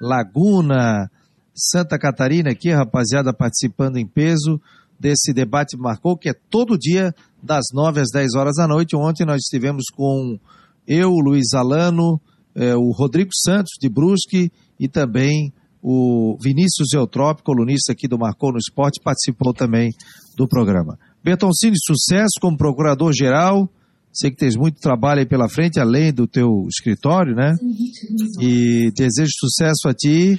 Laguna, Santa Catarina aqui, rapaziada participando em peso desse debate marcou, que é todo dia, das 9 às 10 horas da noite. Ontem nós estivemos com eu, Luiz Alano, é, o Rodrigo Santos, de Brusque, e também o Vinícius Eutrópio, colunista aqui do Marcou no Esporte, participou também do programa. Bertoncini, sucesso como procurador-geral. Sei que tens muito trabalho aí pela frente, além do teu escritório, né? E desejo sucesso a ti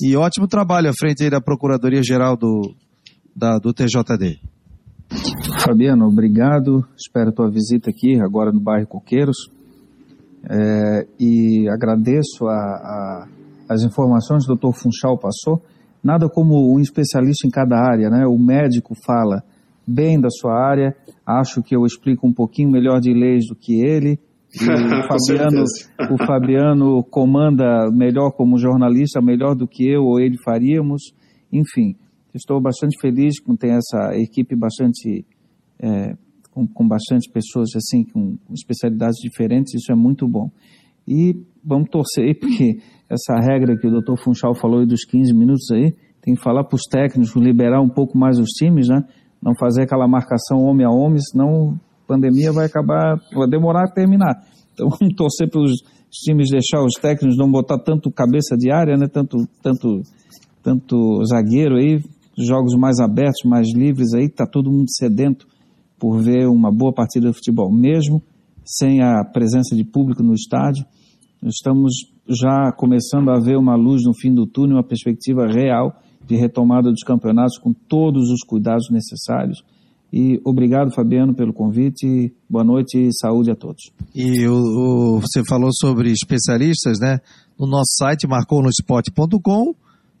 e ótimo trabalho à frente aí da Procuradoria-Geral do, da, do TJD. Fabiano, obrigado. Espero tua visita aqui agora no bairro Coqueiros. É, e agradeço a, a, as informações que o Dr. Funchal passou. Nada como um especialista em cada área, né? O médico fala bem da sua área. Acho que eu explico um pouquinho melhor de leis do que ele. <laughs> O Fabiano, o Fabiano comanda melhor como jornalista, melhor do que eu ou ele faríamos. Enfim, Estou bastante feliz com ter essa equipe bastante é, com, com bastante pessoas assim com especialidades diferentes. Isso é muito bom. E vamos torcer <laughs> porque essa regra que o Dr. Funchal falou aí dos 15 minutos aí, tem que falar para os técnicos liberar um pouco mais os times, né? Não fazer aquela marcação homem a homem, senão a pandemia vai acabar, vai demorar a terminar. Então <laughs> vamos torcer para os times deixar os técnicos não botar tanto cabeça de área, né? Tanto, tanto, tanto zagueiro aí, jogos mais abertos, mais livres aí, tá todo mundo sedento por ver uma boa partida de futebol, mesmo sem a presença de público no estádio. Estamos já começando a ver uma luz no fim do túnel, uma perspectiva real de retomada dos campeonatos com todos os cuidados necessários. E obrigado, Fabiano, pelo convite. Boa noite e saúde a todos. E o, o, você falou sobre especialistas, né? No nosso site, marconospot.com.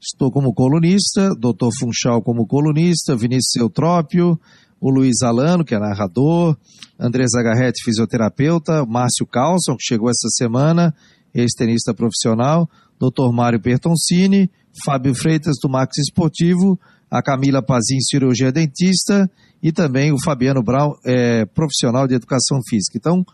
Estou como colunista, Dr. Funchal como colunista, Vinícius Eutrópio, o Luiz Alano, que é narrador, André Zagarrete, fisioterapeuta, Márcio Carlson, que chegou essa semana, ex-tenista profissional, Dr. Mário Bertoncini, Fábio Freitas, do Max Esportivo, a Camila Pazin, cirurgia dentista, e também o Fabiano Brown, é, profissional de educação física. Então,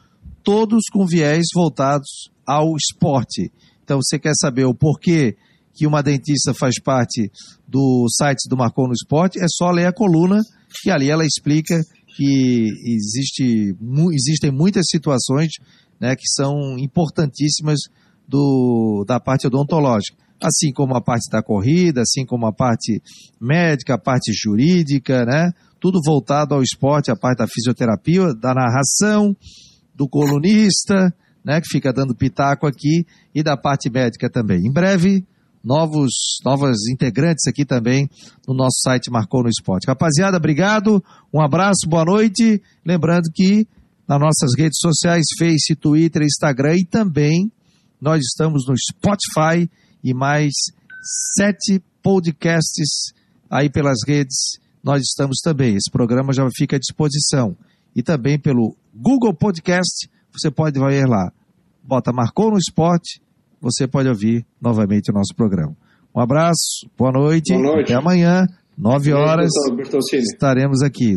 todos com viés voltados ao esporte. Então, você quer saber o porquê que uma dentista faz parte do site do Marcou no Esporte, é só ler a coluna, que ali ela explica que existe, existem muitas situações né, que são importantíssimas do, da parte odontológica. Assim como a parte da corrida, assim como a parte médica, a parte jurídica, né? Tudo voltado ao esporte, a parte da fisioterapia, da narração, do colunista, né? Que fica dando pitaco aqui, e da parte médica também. Em breve, novos, novas integrantes aqui também no nosso site Marcou no Esporte. Rapaziada, obrigado, um abraço, boa noite. Lembrando que nas nossas redes sociais, Face, Twitter, Instagram e também nós estamos no Spotify e mais sete podcasts aí pelas redes. Nós estamos também. Esse programa já fica à disposição. E também pelo Google Podcast, você pode ver lá. Bota Marcou no Esporte você pode ouvir novamente o nosso programa. Um abraço, boa noite, boa noite. até amanhã, nove horas, estaremos aqui.